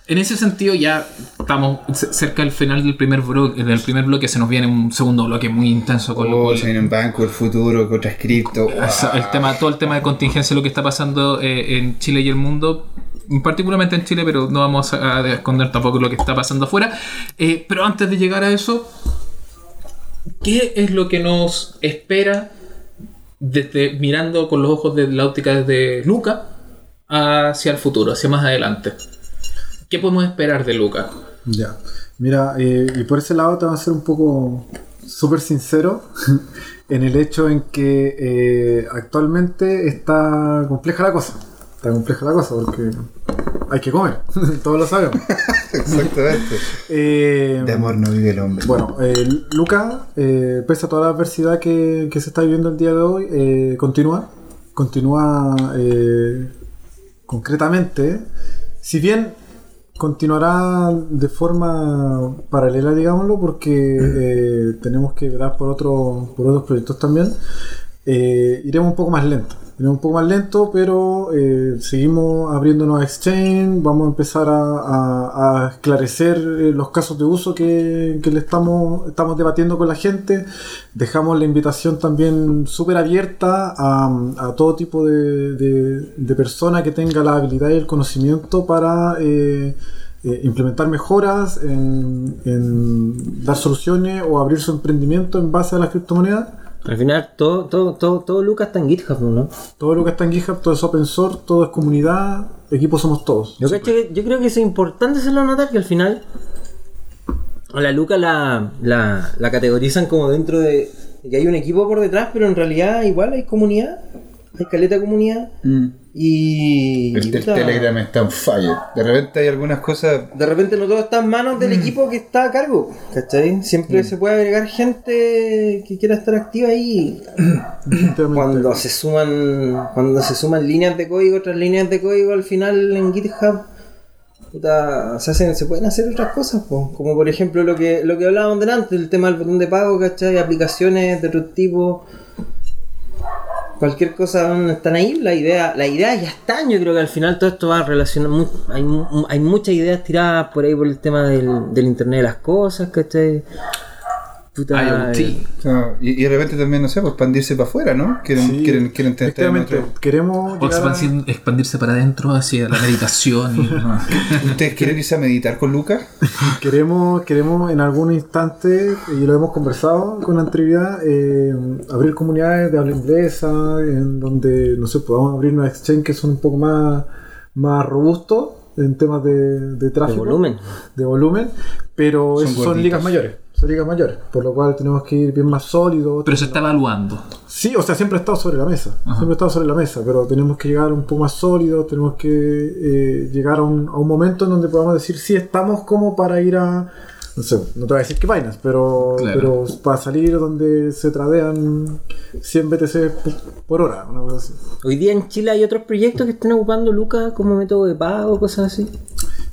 En ese sentido ya estamos cerca del final del primer, bloque, del primer bloque, se nos viene un segundo bloque muy intenso con lo Oh, cual- viene en banco, el futuro, con cripto. Eso, el tema, todo el tema de contingencia, lo que está pasando eh, en Chile y el mundo, particularmente en Chile, pero no vamos a, a esconder tampoco lo que está pasando afuera. Eh, pero antes de llegar a eso, ¿qué es lo que nos espera desde mirando con los ojos de la óptica desde Luca hacia el futuro, hacia más adelante? ¿Qué podemos esperar de Luca? Ya. Mira, eh, y por ese lado te voy a ser un poco súper sincero en el hecho en que eh, actualmente está compleja la cosa. Está compleja la cosa porque hay que comer, todos lo sabemos. Exactamente. Eh, De amor no vive el hombre. Bueno, eh, Luca, eh, pese a toda la adversidad que, que se está viviendo el día de hoy, eh, continúa. Continúa eh, concretamente. Si bien continuará de forma paralela, digámoslo, porque eh, tenemos que velar por, otro, por otros proyectos también, eh, iremos un poco más lento. Un poco más lento, pero eh, seguimos abriéndonos a Exchange, vamos a empezar a, a- esclarecer eh, los casos de uso que, que le estamos, estamos debatiendo con la gente. Dejamos la invitación también súper abierta a, todo tipo de, de, de persona que tenga la habilidad y el conocimiento para eh, implementar mejoras, en, en dar soluciones o abrir su emprendimiento en base a las criptomonedas. Al final, todo, todo, todo, todo Lucas está en GitHub, ¿no? Todo que está en GitHub, todo es open source, todo es comunidad, equipo somos todos. Yo, cacho que- yo creo que es importante hacerlo notar que al final a la Luca la, la, la categorizan como dentro de, de que hay un equipo por detrás, pero en realidad igual hay comunidad, hay caleta de comunidad y... El, y el puta, Telegram está en fire. De repente hay algunas cosas. De repente no todo está en manos del equipo que está a cargo, ¿cachai? Siempre se puede agregar gente que quiera estar activa ahí cuando se suman cuando se suman líneas de código tras líneas de código al final en GitHub puta, se hacen se pueden hacer otras cosas po. como por ejemplo lo que lo que hablábamos delante el tema del botón de pago ¿cachai? aplicaciones de otro tipo cualquier cosa están ahí la idea la idea ya están yo creo que al final todo esto va relacionado hay, hay muchas ideas tiradas por ahí por el tema del, del internet de las cosas ¿cachai? Puta, IoT. no, y, y de repente también, no sé, pues expandirse para afuera, ¿no? Quieren, Sí, quieren, quieren tener efectivamente, otro- queremos O llegar a- expandir- expandirse para adentro hacia la meditación. y- no. ¿Ustedes quieren irse a meditar con Lucas? Queremos, queremos en algún instante, y lo hemos conversado con anterioridad, eh, abrir comunidades de habla inglesa, en donde, no sé, podamos abrir una exchange que son un poco más, más robustos en temas de, de de tráfico. volumen De volumen, pero Son ligas mayores. Son ligas mayores, por lo cual tenemos que ir bien más sólidos. Pero se está evaluando. Sí, o sea, siempre ha estado sobre la mesa. Siempre ha estado sobre la mesa, pero tenemos que llegar un poco más sólidos, tenemos que eh, llegar a un, a un momento en donde podamos decir si estamos como para ir a. No sé, no te voy a decir qué vainas, pero, Claro. pero para salir donde se tradean 100 BTC por, por hora, una cosa así. Hoy día en Chile hay otros proyectos que están ocupando Lucas como método de pago, cosas así.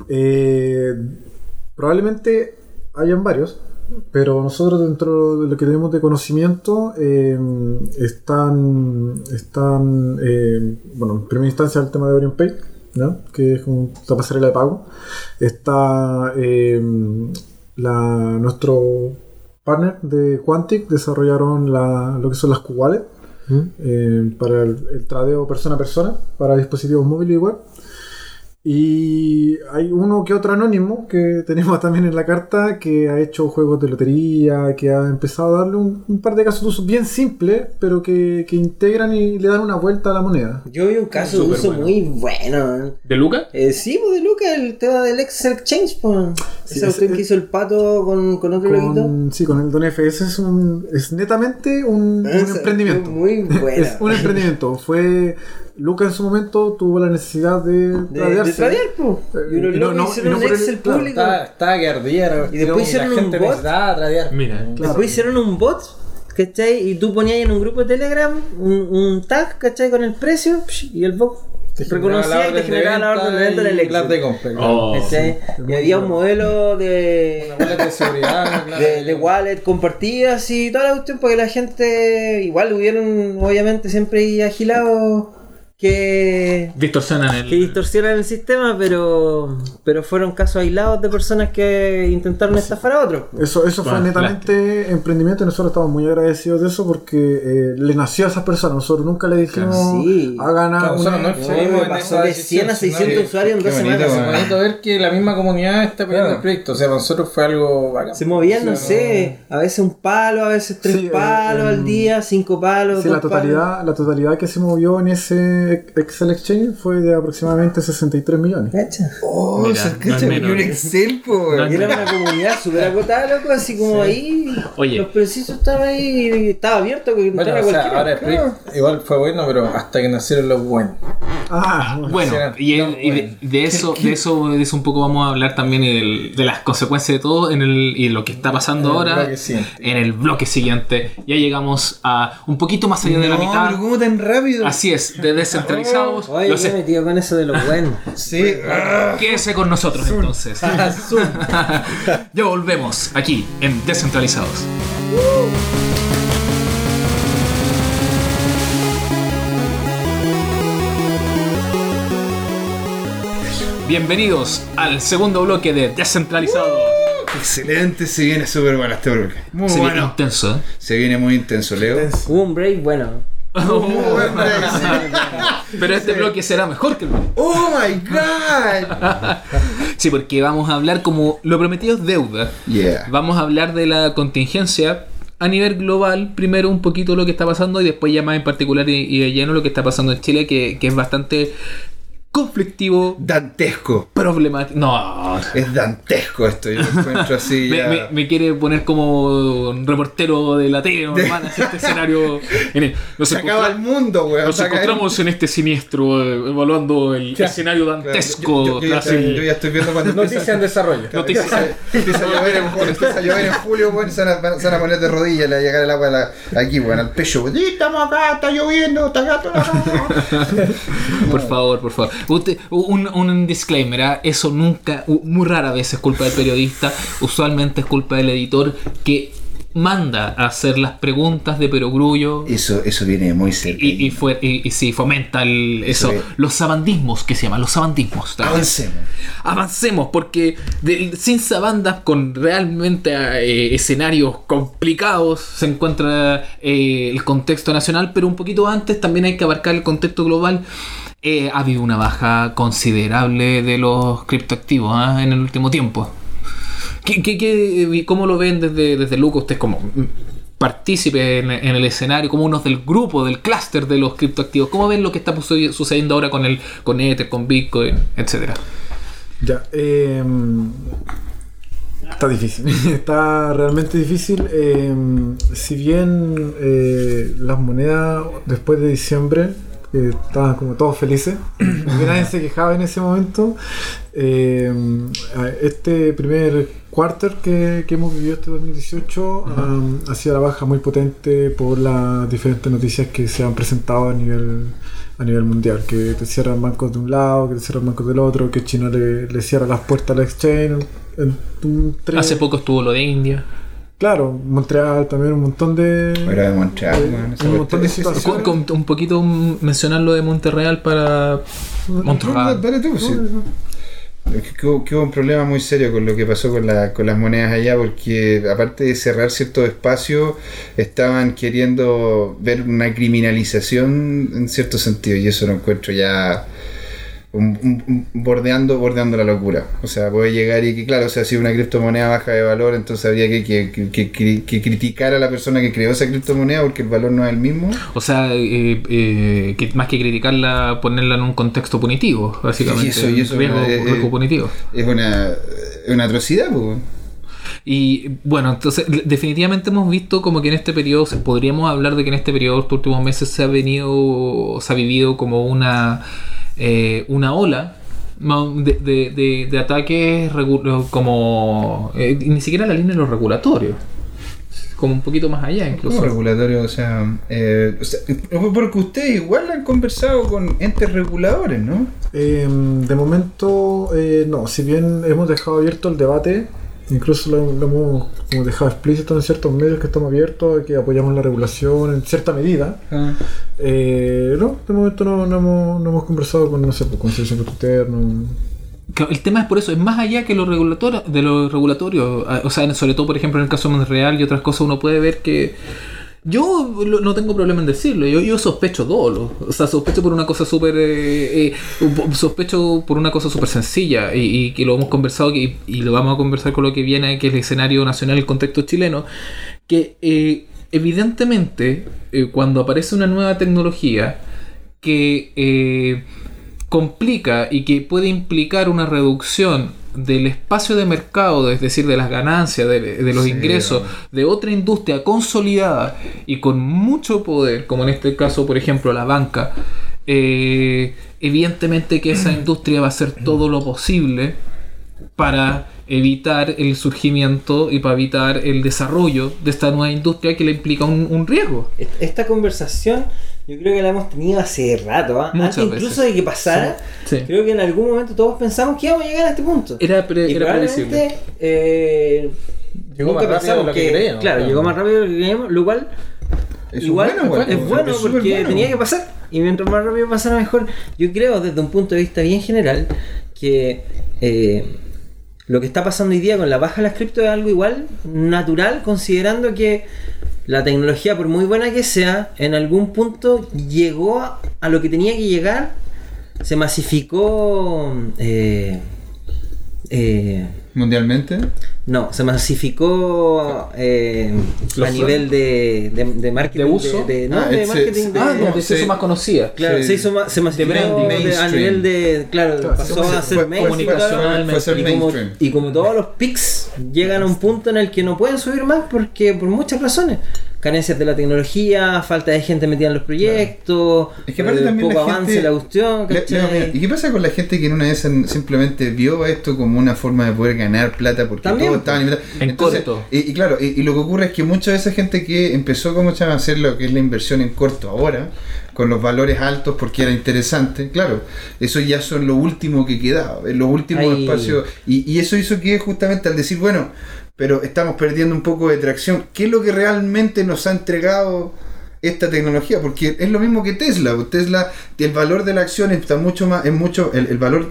Eh, probablemente hayan varios, pero nosotros dentro de lo que tenemos de conocimiento eh, están, están eh, bueno, en primera instancia el tema de OrientPay, ¿no? que es como la pasarela de pago. Está eh, la, nuestro partner de Quantic, desarrollaron la- lo que son las Q-Wallet eh, para el, el tradeo persona a persona, para dispositivos móviles y web. Y hay uno que otro anónimo que tenemos también en la carta que ha hecho juegos de lotería, que ha empezado a darle un, un par de casos de uso bien simples, pero que, que integran y le dan una vuelta a la moneda. Yo vi un caso de uso bueno. muy bueno. ¿De Luca? Eh, sí, pues de Lucas, el tema del Excel Exchange, pues. Sí, Esa es- cuestión que hizo el pato con, con otro loguito. Sí, con el Don F. Ese es, un, es netamente un, un emprendimiento. Muy buena. Es un emprendimiento. Fue. Luca en su momento tuvo la necesidad de, de, de tradearse. tradear, pues. Y no- no- hicieron un Excel claro, público. Estaba, que ardía. Y después hicieron un bot. Mira. Claro. Después hicieron un bot ¿cachai? Y tú ponías en un grupo de Telegram un, un tag, ¿cachai? Con el precio y el bot Te reconocía y te generaba la orden de venta en el Excel. de compra. Oh. ¿cachai? Y había un modelo de, Wallet de seguridad, de, de wallet compartidas y toda la cuestión porque la gente igual hubieron obviamente siempre ahí agilados que Distorsionan el. que distorsionan el sistema pero pero fueron casos aislados de personas que intentaron estafar a otros Eso, eso fue netamente emprendimiento y nosotros estamos muy agradecidos de eso porque eh, le nació a esas personas. Nosotros nunca le dijimos Sí. hagan Claro, algo. no en pasó de 100 a decisión, 600 sino usuarios en dos bonito, semanas bonito ver que la misma comunidad está Claro. el proyecto. O sea, para nosotros fue algo bacán. se movían no sé a veces un palo a veces tres Sí, eh, palos al em, día cinco palos Sí, dos la totalidad, la totalidad que se movió en ese Excel Exchange fue de aproximadamente 63 millones. ¿Cacha? Oh, Mira, se no cacha, menor. un Excel, po. No Y era una comunidad súper acotada, loco, así como ahí. Oye. Los precisos estaban ahí, y estaba abierto que Bueno, o sea, ahora proyecto igual fue bueno, pero hasta que nacieron los buenos. Ah, bueno. Y, el- no, y de, eso, de eso, de eso un poco vamos a hablar también el- de las consecuencias de todo en el, y lo que está pasando En ahora en el bloque siguiente. Ya llegamos a un poquito más allá de la No, mitad. pero ¿cómo tan rápido? Así es, de descentralizados. Oye, Lo yo sé. metido con eso de los buenos. Sí. Ah, Quédese con nosotros entonces. ya volvemos aquí en Descentralizados. Bienvenidos al segundo bloque de Descentralizados. excelente, se viene súper bueno este bloque. Muy Se viene bueno. intenso, ¿eh? Se viene muy intenso, Leo. Hubo un break, bueno. Pero este bloque será mejor que el bloque. ¡Oh my god! Sí, porque vamos a hablar como lo prometido es deuda. Yeah. Vamos a hablar de la contingencia a nivel global. Primero un poquito lo que está pasando y después ya más en particular y, y de lleno lo que está pasando en Chile, que, que es bastante conflictivo, Dantesco. problemático. No, Es dantesco esto, yo lo encuentro así. me, ya. me- me quiere poner como un reportero de la tele, ¿no, hermano? Así Este escenario. en el- nos Se acaba el mundo, weón. nos el- encontramos en este siniestro, eh, evaluando el escenario Claro, dantesco. yo, yo- yo ya estoy, yo ya estoy viendo cuando Noticia en desarrollo. Noticias. empieza a llover en julio, empieza a llover en julio, weón, se van, a, se van a poner de rodillas, le va a llegar el agua a la- aquí, weón, al pecho, weón. "Sí, Estamos acá, está lloviendo, está gato acá. Por favor, por favor. Un, un disclaimer, ¿ah? eso nunca, muy rara vez es culpa del periodista, usualmente es culpa del editor que manda a hacer las preguntas de perogrullo Eso, eso viene muy cerca. y, y, fue, y, y sí, fomenta el- eso, Eso es. los sabandismos que se llaman, los sabandismos. también. Avancemos. Avancemos, porque de- sin sabandas, con realmente eh, escenarios complicados, se encuentra eh, el contexto nacional, pero un poquito antes también hay que abarcar el contexto global. Eh, ha habido una baja considerable de los criptoactivos ¿ah? en el último tiempo. ¿Qué, qué, qué- cómo lo ven desde, desde Luca? Usted como mm, partícipe en, el escenario, como uno del grupo, del clúster de los criptoactivos. ¿Cómo ven lo que está suce- sucediendo ahora con el con Ether, con Bitcoin, etcétera? Ya, eh, está difícil, está realmente difícil. eh, si bien eh, las monedas después de diciembre eh, estaban como todos felices, que nadie se quejaba en ese momento, eh, este primer quarter que, que hemos vivido este 2018 um, ha sido la baja muy potente por las diferentes noticias que se han presentado a nivel a nivel mundial, que te cierran bancos de un lado, que te cierran bancos del otro, que China le, le cierra las puertas al exchange. en- en tres- Hace poco estuvo lo de India. Claro, Montreal también, un montón de... Era de Montreal, un montón de situaciones. Con- con- un poquito mencionar lo de Monterreal para Montreal. Dale tú, sí. Es que hubo, que hubo un problema muy serio con lo que pasó con, la- con las monedas allá, porque aparte de cerrar ciertos espacios, estaban queriendo ver una criminalización en cierto sentido, y eso lo encuentro ya un- un- un- bordeando, bordeando la locura. O sea, puede llegar y que, claro, o sea, si una criptomoneda baja de valor, entonces habría que, que, que- que- criticar a la persona que creó esa criptomoneda porque el valor no es el mismo. O sea, eh, eh, que más que criticarla, ponerla en un contexto punitivo, básicamente. Y eso- y eso, riesgo, eh, riesgo eh, punitivo. Es una, es una atrocidad, pues. Y bueno, entonces definitivamente hemos visto como que en este periodo, podríamos hablar de que en este periodo, estos últimos meses, se ha venido, se ha vivido como una, eh, una ola de, de, de- de ataques como eh, ni siquiera la línea de los regulatorios. como un poquito más allá ¿Cómo incluso. regulatorio? O sea, eh, o sea, porque ustedes igual han conversado con entes reguladores, ¿no? Eh, de momento, eh, no. Si bien hemos dejado abierto el debate, incluso lo, lo hemos como dejado explícito en ciertos medios que estamos abiertos, que apoyamos la regulación en cierta medida. Ah, Eh, no, de momento no, no hemos, no hemos conversado con, no sé, pues, con Servicio Interno. El tema es por eso, es más allá que lo regulatorio, de lo regulatorio. ah, O sea, sobre todo, por ejemplo, en el caso de Monreal y otras cosas, uno puede ver que. Yo no tengo problema en decirlo, yo, yo sospecho dolo. O sea, sospecho por una cosa súper. eh, eh, sospecho por una cosa súper sencilla y, que lo hemos conversado y, y lo vamos a conversar con lo que viene, que es el escenario nacional, el contexto chileno. Que eh, evidentemente, cuando aparece una nueva tecnología que. complica y que puede implicar una reducción del espacio de mercado, es decir, de las ganancias, de, de los Sí. ingresos de otra industria consolidada y con mucho poder, como en este caso, por ejemplo, la banca, eh, evidentemente que esa industria va a hacer todo lo posible para evitar el surgimiento y para evitar el desarrollo de esta nueva industria que le implica un, un riesgo. Esta conversación yo creo que la hemos tenido hace rato, ¿ah? Antes incluso veces. de que pasara. Sí. Sí. Creo que en algún momento todos pensamos que íbamos a llegar a este punto. Era, pre- y era probablemente previsible. eh, Llegó nunca más rápido pensamos de lo que que, creíamos, claro, claro. llegó más rápido de lo que creíamos, lo cual es igual bueno, es porque bueno. tenía que pasar y mientras más rápido pasara mejor yo creo desde un punto de vista bien general que eh, lo que está pasando hoy día con la baja de las cripto es algo igual natural considerando que la tecnología por muy buena que sea en algún punto llegó a, lo que tenía que llegar se masificó eh, eh, Mundialmente. no, se masificó eh, ¿Los a nivel de, de, de marketing. ¿De uso? De, no, Ah, de marketing. de, Ah, no, sí. eso más conocida. claro, sí. se, hizo ma- se masificó de- a nivel de. Claro, Claro, pasó a ser mainstream. comunicacional, Fue ser y, como, mainstream. y como todos los pics llegan a un punto en el que no pueden subir más porque por muchas razones. Carencias de la tecnología, falta de gente metida en los proyectos, Es que aparte eh, también poco la avance gente- de la cuestión. ¿Y qué pasa con la gente que en una vez simplemente vio esto como una forma de poder ganar plata porque También, todo estaba limitado? En corto. Y, y claro, y, y lo que ocurre es que mucha de esa gente que empezó como se llama, a hacer lo que es la inversión en corto ahora, con los valores altos porque era interesante, claro, eso ya son lo último que quedaba, los últimos Ay. espacios. Y, y eso hizo que justamente al decir, bueno, pero estamos perdiendo un poco de tracción, ¿qué es lo que realmente nos ha entregado? esta tecnología, porque es lo mismo que Tesla. pues Tesla, el valor de la acción está mucho más, es mucho, el, el valor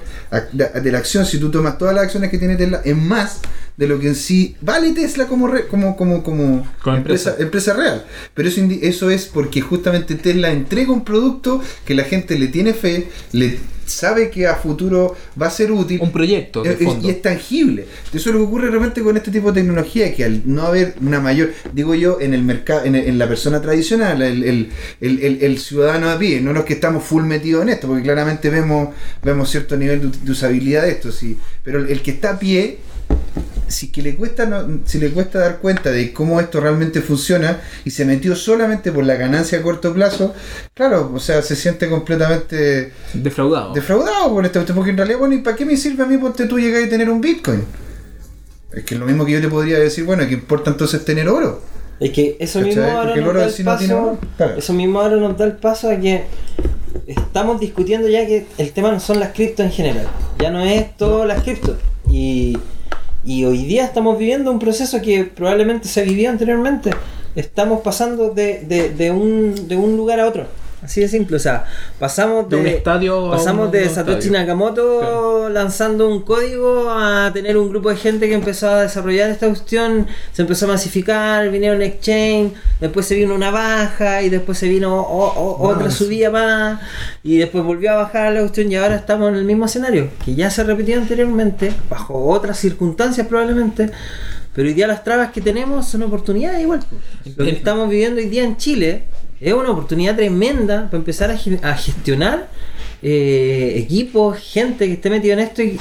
de la acción, si tú tomas todas las acciones que tiene Tesla, es más de lo que en sí vale Tesla como re- como, como, como, Como empresa, empresa. empresa real. Pero eso, eso es porque justamente Tesla entrega un producto que la gente le tiene fe, le sabe que a futuro va a ser útil. Un proyecto, de Es- es- fondo. y es tangible. Eso es lo que ocurre realmente con este tipo de tecnología, que al no haber una mayor, digo yo, en el mercado, en, la persona tradicional, el, el- el- el- el ciudadano a pie, no los que estamos full metidos en esto, porque claramente vemos, vemos cierto nivel de, de usabilidad de esto, sí. Pero el que está a pie, si que le cuesta no- si le cuesta dar cuenta de cómo esto realmente funciona y se metió solamente por la ganancia a corto plazo, claro, o sea, se siente completamente Defraudado. defraudado por esta cuestión, porque en realidad, bueno, ¿y para qué me sirve a mí ponte tú llegar a tener un Bitcoin? Es que es lo mismo que yo te podría decir, bueno, ¿qué importa entonces tener oro? Es que eso ¿Cachai? mismo ahora Porque el nos oro da en el sí no tiene paso. valor. Claro. Eso mismo ahora nos da el paso a que estamos discutiendo ya que el tema no son las criptos en general. Ya no es todo las criptos. Y, y hoy día estamos viviendo un proceso que probablemente se vivió anteriormente. Estamos pasando de, de, un, de un lugar a otro. Así de simple. O sea, pasamos De de, un estadio a pasamos un de Satoshi estadio. Nakamoto Claro. lanzando un código a tener un grupo de gente que empezó a desarrollar esta cuestión, se empezó a masificar, vinieron exchange, después se vino una baja y después se vino o- o- otra subida más y después volvió a bajar la cuestión y ahora estamos en el mismo escenario que ya se repitió anteriormente, bajo otras circunstancias probablemente. Pero hoy día las trabas que tenemos son oportunidades igual. Lo que estamos viviendo hoy día en Chile es una oportunidad tremenda para empezar a, ge- a gestionar eh, equipos, gente que esté metida en esto y,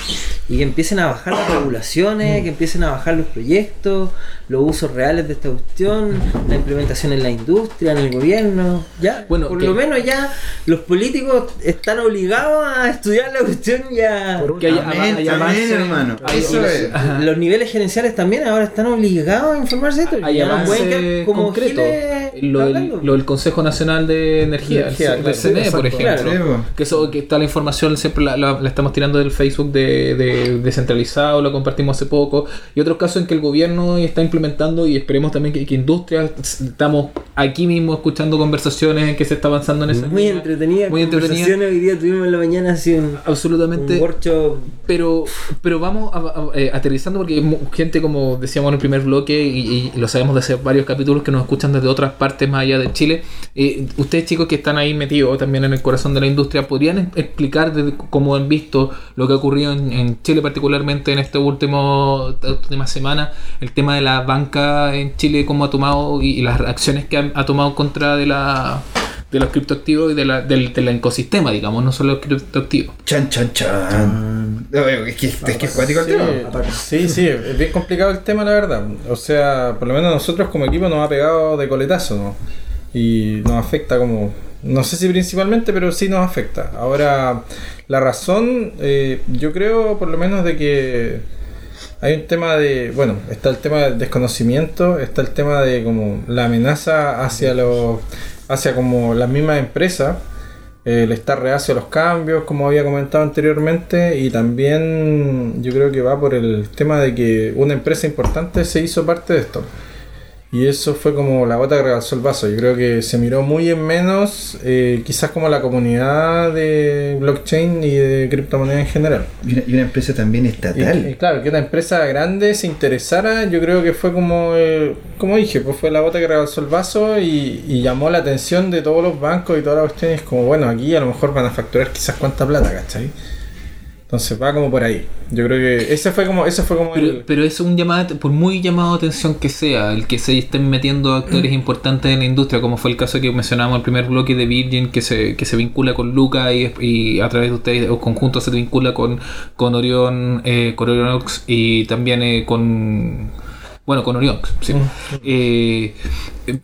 y que empiecen a bajar las regulaciones, que empiecen a bajar los proyectos, los usos reales de esta cuestión, la implementación en la industria, en el gobierno. Ya, Bueno, por que- lo menos ya los políticos están obligados a estudiar la cuestión ya. Que haya, Amén, hermano. hay- Eso es. Los niveles gerenciales también ahora están obligados a informarse de esto. hay avance como concreto. Lo del, hablando. lo del Consejo Nacional de Energía, Energía, el claro. CNE, Sí, por ejemplo. Claro. Que eso que está la información siempre la, la- la estamos tirando del Facebook de, de descentralizado, lo compartimos hace poco. Y otros casos en que el gobierno está implementando y esperemos también que, que industria, estamos aquí mismo escuchando conversaciones en que se está avanzando en ese Muy entretenida. Muy entretenida. Hoy día tuvimos en la mañana así un, Absolutamente. un workshop. Pero, pero vamos a- a- eh, aterrizando porque gente, como decíamos en el primer bloque, y, y lo sabemos de hace varios capítulos que nos escuchan desde otras partes más allá de Chile. eh, ustedes, chicos, que están ahí metidos también en el corazón de la industria, ¿podrían explicar desde cómo han visto lo que ha ocurrido en, en Chile, particularmente en este último esta última semana, el tema de la banca en Chile, cómo ha tomado y, y las acciones que ha, ha tomado en contra de la de los criptoactivos y de la, del, del ecosistema, digamos, no solo los criptoactivos. Chan, chan, chan. Es que es que es cuático el tema. sí, sí, es bien complicado el tema, la verdad. O sea, por lo menos nosotros como equipo nos ha pegado de coletazo, ¿no? Y nos afecta como, no sé si principalmente, pero sí nos afecta. Ahora, la razón, eh, yo creo por lo menos de que hay un tema de, bueno, está el tema del desconocimiento, está el tema de como la amenaza hacia los, hacia como las mismas empresas, el estar reacio a los cambios, como había comentado anteriormente, y también yo creo que va por el tema de que una empresa importante se hizo parte de esto. Y eso fue como la gota que rebalsó el vaso. Yo creo que se miró muy en menos, eh, quizás como la comunidad de blockchain y de criptomonedas en general. Y una, y una empresa también estatal. y claro, que una empresa grande se interesara, yo creo que fue como, eh, como dije, pues fue la gota que rebalsó el vaso y, y llamó la atención de todos los bancos y todas las cuestiones, como bueno, aquí a lo mejor van a facturar quizás cuánta plata, ¿cachai? Entonces va como por ahí. Yo creo que ese fue como, ese fue como Pero, el... pero es un llamado, por muy llamado de atención que sea, el que se estén metiendo actores importantes en la industria, como fue el caso que mencionábamos en el primer bloque de Virgin, que se, que se vincula con Luca y, y a través de ustedes, o conjunto se vincula con, con Orion, eh, con Orionox y también eh, con. Bueno, con Orionox, sí. Eh,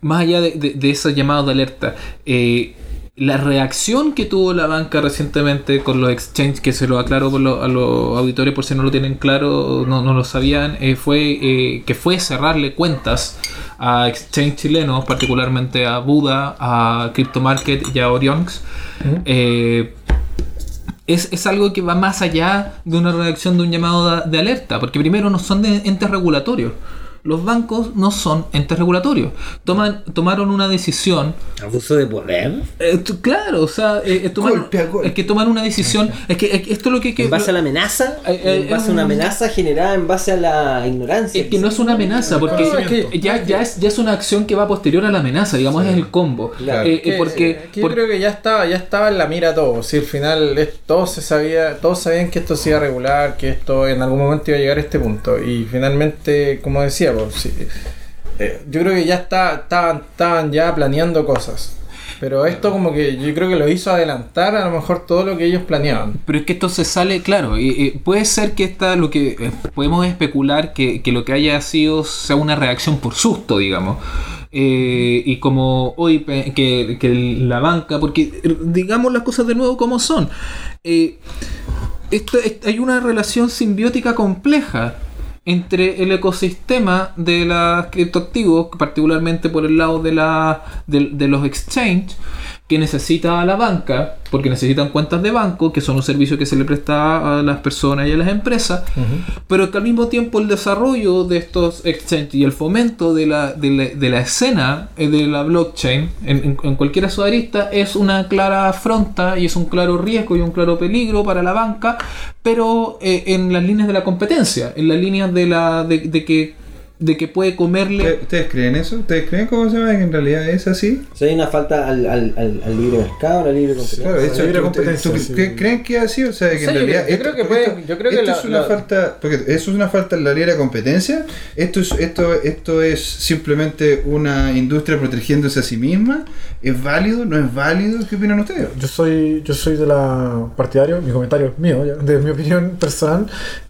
más allá de, de- de esos llamados de alerta, eh, la reacción que tuvo la banca recientemente con los exchanges, que se lo aclaro por lo- a los auditores por si no lo tienen claro, no, no lo sabían, eh, fue eh, que fue cerrarle cuentas a exchange chilenos, particularmente a Buda, a Crypto Market y a Orionx. Eh, es, es algo que va más allá de una reacción de un llamado de, de alerta, porque primero no son de entes regulatorios. Los bancos no son entes regulatorios. Toman, tomaron una decisión Abuso de poder. eh, claro, o sea, eh, eh, tomar- Golpe a golpe. es que tomar una decisión. Es que, es que esto es lo que. que- En base a la amenaza. Eh, eh, en base a una amenaza generada en base a la ignorancia. es que no es una amenaza, porque No, es que- ya, ya, es, ya es una acción que va posterior a la amenaza, digamos, es el combo. Claro. Que- porque, que yo por- creo que ya estaba, ya estaba en la mira todo. Si al final es- todos se sabía, todos sabían que esto se iba a regular, que esto en algún momento iba a llegar a este punto. Y finalmente, como decía, sí, eh, yo creo que ya está, estaban, estaban ya planeando cosas. Pero esto como que yo creo que lo hizo adelantar a lo mejor todo lo que ellos planeaban. Pero es que esto se sale, claro, y- y puede ser que esta, lo que eh, podemos especular que, que lo que haya sido sea una reacción por susto, digamos. Eh, y como hoy que, que la banca, porque digamos las cosas de nuevo como son. Eh, esto, hay una relación simbiótica compleja entre el ecosistema de los criptoactivos, particularmente por el lado de, la, de los exchanges, que necesita a la banca, porque necesitan cuentas de banco, que son un servicio que se le presta a las personas y a las empresas, pero que al mismo tiempo el desarrollo de estos exchanges y el fomento de la, de la, de la escena eh, de la blockchain en, en, en cualquiera su arista es una clara afronta y es un claro riesgo y un claro peligro para la banca, pero eh, en las líneas de la competencia, en las líneas de, la, de, de que, de que puede comerle... ¿Ustedes- ¿Ustedes creen eso? ¿Ustedes creen cómo se llama que en realidad es así? O sea, hay una falta al, al, al, al libre mercado, a la libre competencia. Claro, eso, libre ¿tú- competencia, tú- sí. ¿cre- ¿Creen que es así? O sea, que Sí, en yo realidad. creo- yo creo que puede- yo creo que esto la- es una la- falta. Porque eso es una falta en la libre competencia. Esto es, esto, esto es simplemente una industria protegiéndose a sí misma. ¿Es válido? ¿No es válido? ¿Qué opinan ustedes? Yo soy, yo soy de la partidario, mi comentario es mío, de mi opinión personal.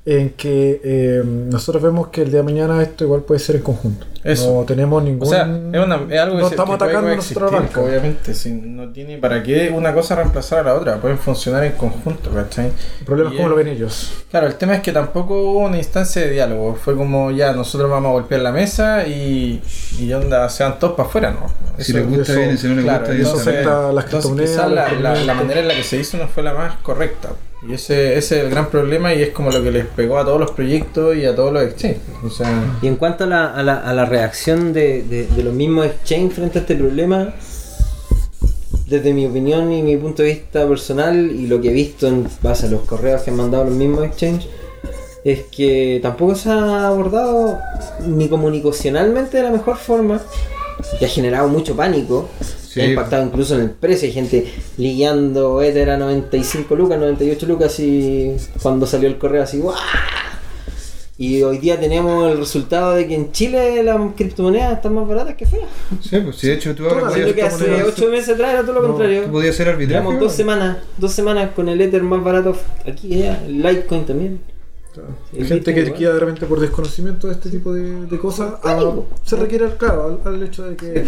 En que eh, nosotros vemos que el día de mañana esto igual puede ser en conjunto. Eso. No tenemos ningún. O sea, es, una, es algo que no se- estamos que atacando a nuestra banca. Obviamente, si no tiene para qué una cosa reemplazar a la otra, pueden funcionar en conjunto, ¿cachai? El problema es cómo lo ven ellos. Claro, el tema es que tampoco hubo una instancia de diálogo. Fue como ya, nosotros vamos a golpear la mesa y, y onda, sean todos para afuera, ¿no? Si Eso- le gusta eso- bien si no le Claro, gusta bien. eso afecta a las entonces la, la- la manera en la que se hizo no fue la más correcta. Y ese, ese es el gran problema y es como lo que les pegó a todos los proyectos y a todos los exchanges. Y en cuanto a la, a la, a la reacción de, los mismos exchange frente a este problema, desde mi opinión y mi punto de vista personal y lo que he visto en base a los correos que han mandado los mismos exchange, es que tampoco se ha abordado ni comunicacionalmente de la mejor forma, que ha generado mucho pánico. Sí. Ha impactado incluso en el precio. Hay gente ligueando Ether a 95 lucas, 98 lucas y cuando salió el correo así, ¡guau! Y hoy día tenemos el resultado de que en Chile las criptomonedas están más baratas que fuera. Sí, pues si de hecho tú ahora podías, que hace criptomonedas- 8 meses atrás era todo lo No, contrario. tú podías hacer arbitraje. Llevamos dos semanas, dos semanas con el Ether más barato aquí y allá, el Litecoin también. Hay gente que queda de repente por desconocimiento de este tipo de, de cosas. a- Pánico. se requiere, claro, al, al hecho de que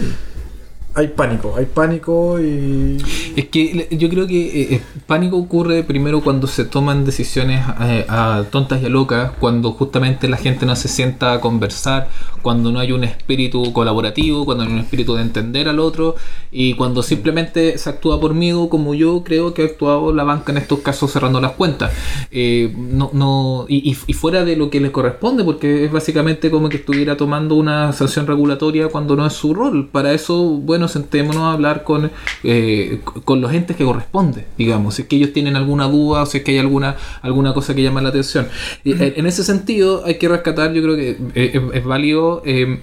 hay pánico. Hay pánico y. Es que yo creo que eh, eh, pánico ocurre primero cuando se toman decisiones eh, a tontas y a locas, cuando justamente la gente no se sienta a conversar, cuando no hay un espíritu colaborativo, cuando no hay un espíritu de entender al otro y cuando simplemente se actúa por miedo, como yo creo que ha actuado la banca en estos casos cerrando las cuentas. Eh, no, no, y- y fuera de lo que les corresponde, porque es básicamente como que estuviera tomando una sanción regulatoria cuando no es su rol. Para eso, bueno, sentémonos a hablar con, eh, con los entes que corresponde, digamos, si es que ellos tienen alguna duda o si es que hay alguna, alguna cosa que llama la atención. Y, eh, en ese sentido, hay que rescatar, yo creo que eh, es, es válido. eh,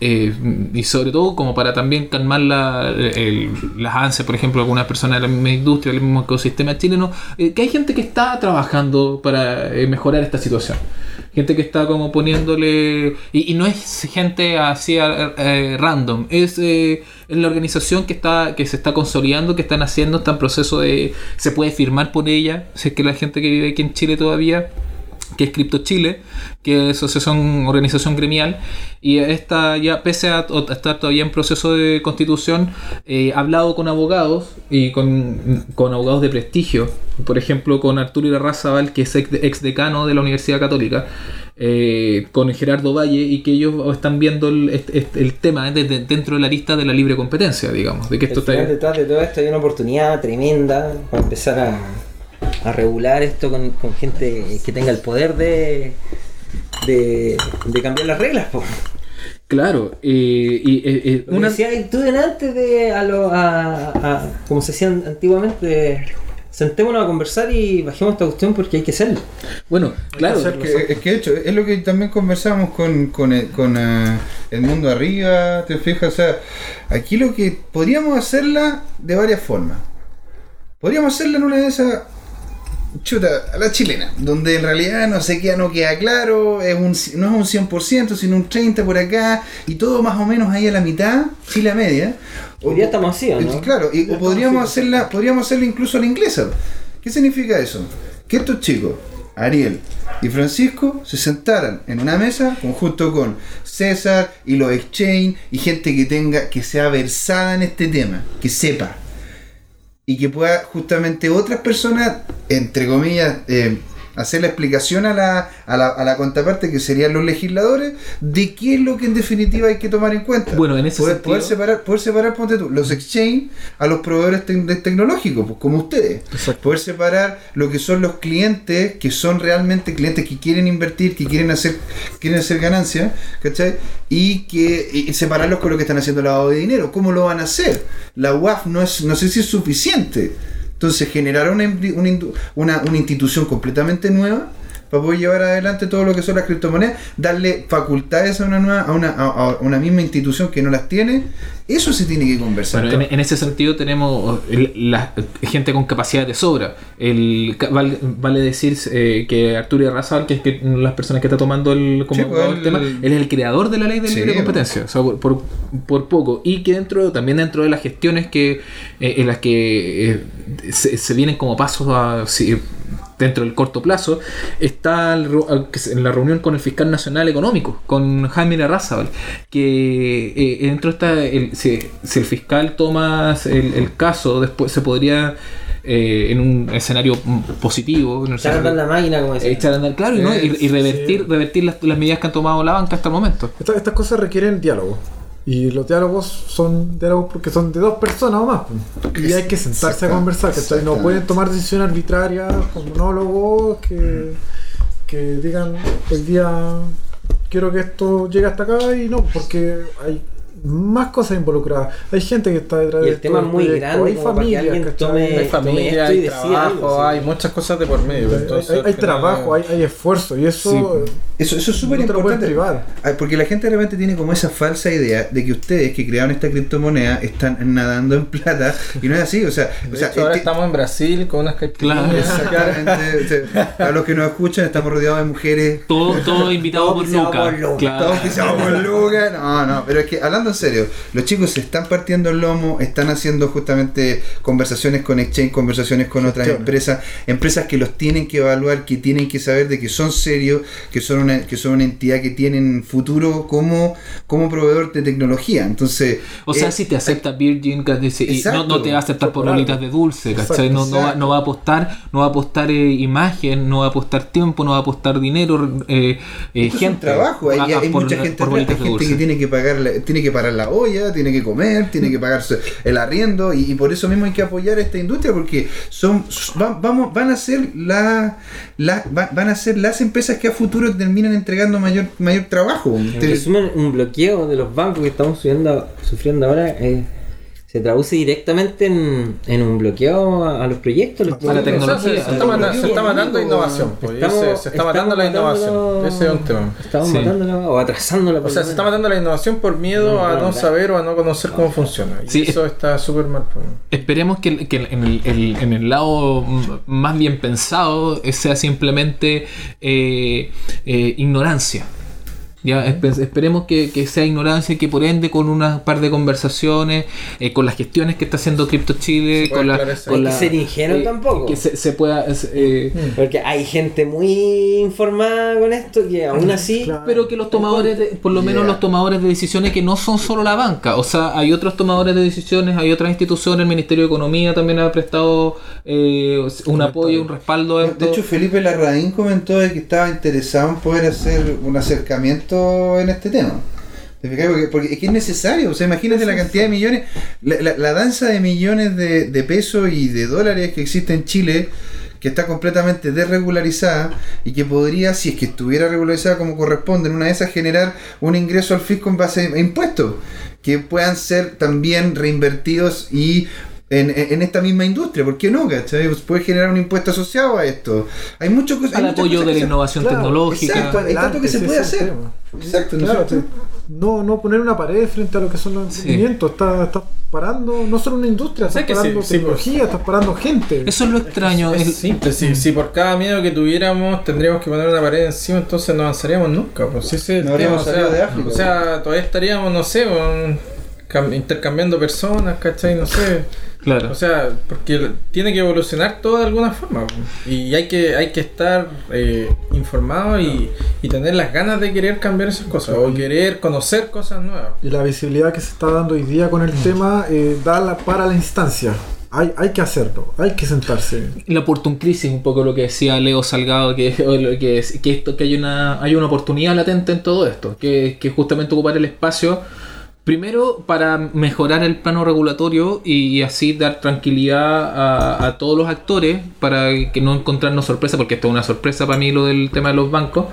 eh, y sobre todo como para también calmar la, el- las ansias, por ejemplo, algunas personas de la misma industria, del mismo ecosistema chileno, eh, que hay gente que está trabajando para eh, mejorar esta situación. Gente que está como poniéndole... Y, y no es gente así eh, random, es, eh, la organización que está que se está consolidando, que están haciendo, está en proceso de... Se puede firmar por ella, si es que la gente que vive aquí en Chile todavía que es Crypto Chile, que es asociación, organización gremial, y esta ya, pese a, a estar todavía en proceso de constitución, eh, ha hablado con abogados y con, con abogados de prestigio, por ejemplo con Arturo Irarrázaval, que es ex, decano de la Universidad Católica, eh, con Gerardo Valle, y que ellos están viendo el, este- este- el tema desde dentro de la lista de la libre competencia, digamos, de que esto está... detrás de todo esto hay una oportunidad tremenda para empezar a, a regular esto con, con gente que tenga el poder de, de, de cambiar las reglas. po. Claro, eh, y eh, eh, una... decía tú antes de a lo, a, a- como se hacían antiguamente, sentémonos a conversar y bajemos esta cuestión porque hay que hacerlo. Bueno, claro, hacerlo. Que- es que de hecho, es lo que también conversamos con, con, el, con, eh, el mundo arriba, te fijas, o sea, aquí lo que podríamos hacerla de varias formas. Podríamos hacerla en una de esas, chuta, a la chilena, donde en realidad no se queda, no queda claro, es un, no es un 100%, sino un 30% por acá, y todo más o menos ahí a la mitad, Chile a media. Hoy día estamos así, ¿o no? Claro, y o podríamos hacerla, podríamos hacerla incluso a la inglesa. ¿Qué significa eso? Que estos chicos, Ariel y Francisco, se sentaran en una mesa conjunto con César y los exchange y gente que tenga, que sea versada en este tema, que sepa. Y que pueda justamente otras personas, entre comillas, eh, hacer la explicación a la, a, la, a la contraparte, que serían los legisladores, de qué es lo que en definitiva hay que tomar en cuenta. Bueno, en ese poder, sentido- poder separar, poder separar, ponte tú, los exchange a los proveedores tecnológicos, pues, como ustedes. Exacto. Poder separar lo que son los clientes, que son realmente clientes que quieren invertir, que quieren hacer, quieren hacer ganancias, ¿cachai? Y que y separarlos con lo que están haciendo lavado de dinero. ¿Cómo lo van a hacer? La UAF no es, no sé si es suficiente. Entonces generar una, una, una institución completamente nueva para poder llevar adelante todo lo que son las criptomonedas, darle facultades a una nueva, a una, a, a una misma institución que no las tiene, eso se tiene que conversar. Bueno, en, en ese sentido tenemos el- la gente con capacidad de sobra. El, vale, vale decir eh, que Arturo Irrazal, que es que una de las personas que está tomando el, como Sí, pues, él- tema, él es el creador de la ley de libre pues. competencia, o sea, por, por, por poco. Y que dentro también dentro de las gestiones que eh, en las que eh, se, se vienen como pasos a, dentro del corto plazo, está el ru- al- que se- en la reunión con el fiscal nacional económico, con Jaime Arrazabal, que eh, dentro está, el, si, si el fiscal toma el, el caso, después se podría, eh, en un escenario mm, positivo, el Echar a andar la máquina, como decía. echar a andar, claro, y, ¿no? y, y revertir, revertir las, las medidas que han tomado la banca hasta el momento. Esta- estas cosas requieren diálogo. Y los diálogos son diálogos porque son de dos personas o más. Y hay que sentarse a conversar. ¿cachai? No pueden tomar decisiones arbitrarias con monólogos que, que digan hoy día quiero que esto llegue hasta acá y no, porque hay más cosas involucradas. Hay gente que está detrás Y de el tema es todo muy proyecto, grande hay familias, Hay familia, hay trabajo, algo, sí. hay muchas cosas de por medio. Hay- Entonces, hay, al hay final- trabajo, hay, hay esfuerzo y eso Eso, eso es súper No importante. Ah, Porque la gente de repente tiene como esa falsa idea de que ustedes que crearon esta criptomoneda están nadando en plata. Y no es así. O sea, o De sea hecho, ahora este- estamos en Brasil con unas Claro. caipirinhas. Exactamente. o sea, a los que nos escuchan, estamos rodeados de mujeres. Todo, todo invitado Todo por Luca. Luca. Claro. Todos pisados por Lucas. No, no, pero es que hablando en serio, los chicos se están partiendo el lomo, están haciendo justamente conversaciones con Exchange, conversaciones con otras empresas, empresas que los tienen que evaluar, que tienen que saber de que son serios, que son una, que son una entidad que tienen futuro como, como proveedor de tecnología. Entonces, O sea, eh, si te acepta Virgin y no, te va a aceptar por bolitas de dulce, no, no, va, no va a apostar, no va a apostar eh, imagen, no va a apostar tiempo, no va a apostar dinero, eh, eh, es gente. un trabajo, hay, a- a- hay por- mucha gente por que tiene que pagar la, tiene que pagar la olla, tiene que comer, tiene que pagar el arriendo y, por eso mismo hay que apoyar esta industria porque son van, vamos, van a ser la, la- va- van a ser las empresas que a futuro terminan entregando mayor mayor trabajo. En resumen, un bloqueo de los bancos que estamos sufriendo, sufriendo ahora eh, se traduce directamente en, en un bloqueo a, a los proyectos. los A la O sea, tecnología. se, se está mata- se está matando innovación. pues, Estamos- se, se está matando la innovación. matándolo- Ese es un tema. Estamos Sí. matándola o atrasándola. O sea, lo se está matando la innovación por miedo No, a no, saber o a no conocer cómo funciona. Y Sí. eso está súper mal. pues. Esperemos que, que en, el, el- en el lado más bien pensado sea simplemente eh, eh, ignorancia. Ya, espe- esperemos que, que sea ignorancia y que por ende con una par de conversaciones, eh, con las gestiones que está haciendo Crypto Chile, con la, esclarecer. con Hay que la- ser ingenuo tampoco. Que se, se pueda... eh, Porque hay gente muy informada con esto que aún así. Claro. Pero que los tomadores, de- por lo menos Yeah. los tomadores de decisiones que no son solo la banca, o sea, hay otros tomadores de decisiones, hay otras instituciones, el Ministerio de Economía también ha prestado eh, un apoyo, un respaldo a esto. de hecho, Felipe Larraín comentó de que estaba interesado en poder hacer un acercamiento en este tema. ¿Te fijas? Porque, porque es que es necesario. O sea, imagínate la cantidad de millones, la, la- la danza de millones de, de pesos y de dólares que existe en Chile, que está completamente desregularizada y que podría, si es que estuviera regularizada como corresponde, en una de esas generar un ingreso al fisco en base a impuestos, que puedan ser también reinvertidos y en, esta misma industria, ¿por qué no? ¿cachai? Pues puede generar un impuesto asociado a esto. Hay muchas cosas. hay al apoyo cosas de la innovación Claro, tecnológica. exacto. hay tanto que se puede hacer. Exacto, ¿no es Claro, no, no poner una pared frente a lo que son los Sí. emprendimientos. Estás está parando no solo una industria, estás Sí, sí, parando sí, tecnología, estás parando gente. Eso es lo extraño. Es es- simple, si, si por cada miedo que tuviéramos tendríamos que poner una pared encima, entonces no avanzaríamos nunca. Pues ese No habríamos salido sea, de África. O sea, todavía estaríamos, no sé, con- cam- intercambiando personas, ¿cachai? No sé. Claro. O sea, porque tiene que evolucionar todo de alguna forma. Y hay que, hay que estar eh, informado y, y tener las ganas de querer cambiar esas cosas o querer conocer cosas nuevas. Y la visibilidad que se está dando hoy día con el tema eh, da la- para la instancia. Hay, hay que hacerlo, hay que sentarse. la oportun crisis, un poco lo que decía Leo Salgado, que, que, esto, que hay, una, hay una oportunidad latente en todo esto, que, que justamente ocupar el espacio, primero para mejorar el plano regulatorio y, así dar tranquilidad a, todos los actores para que no encontrarnos sorpresa, porque esto es una sorpresa para mí lo del tema de los bancos.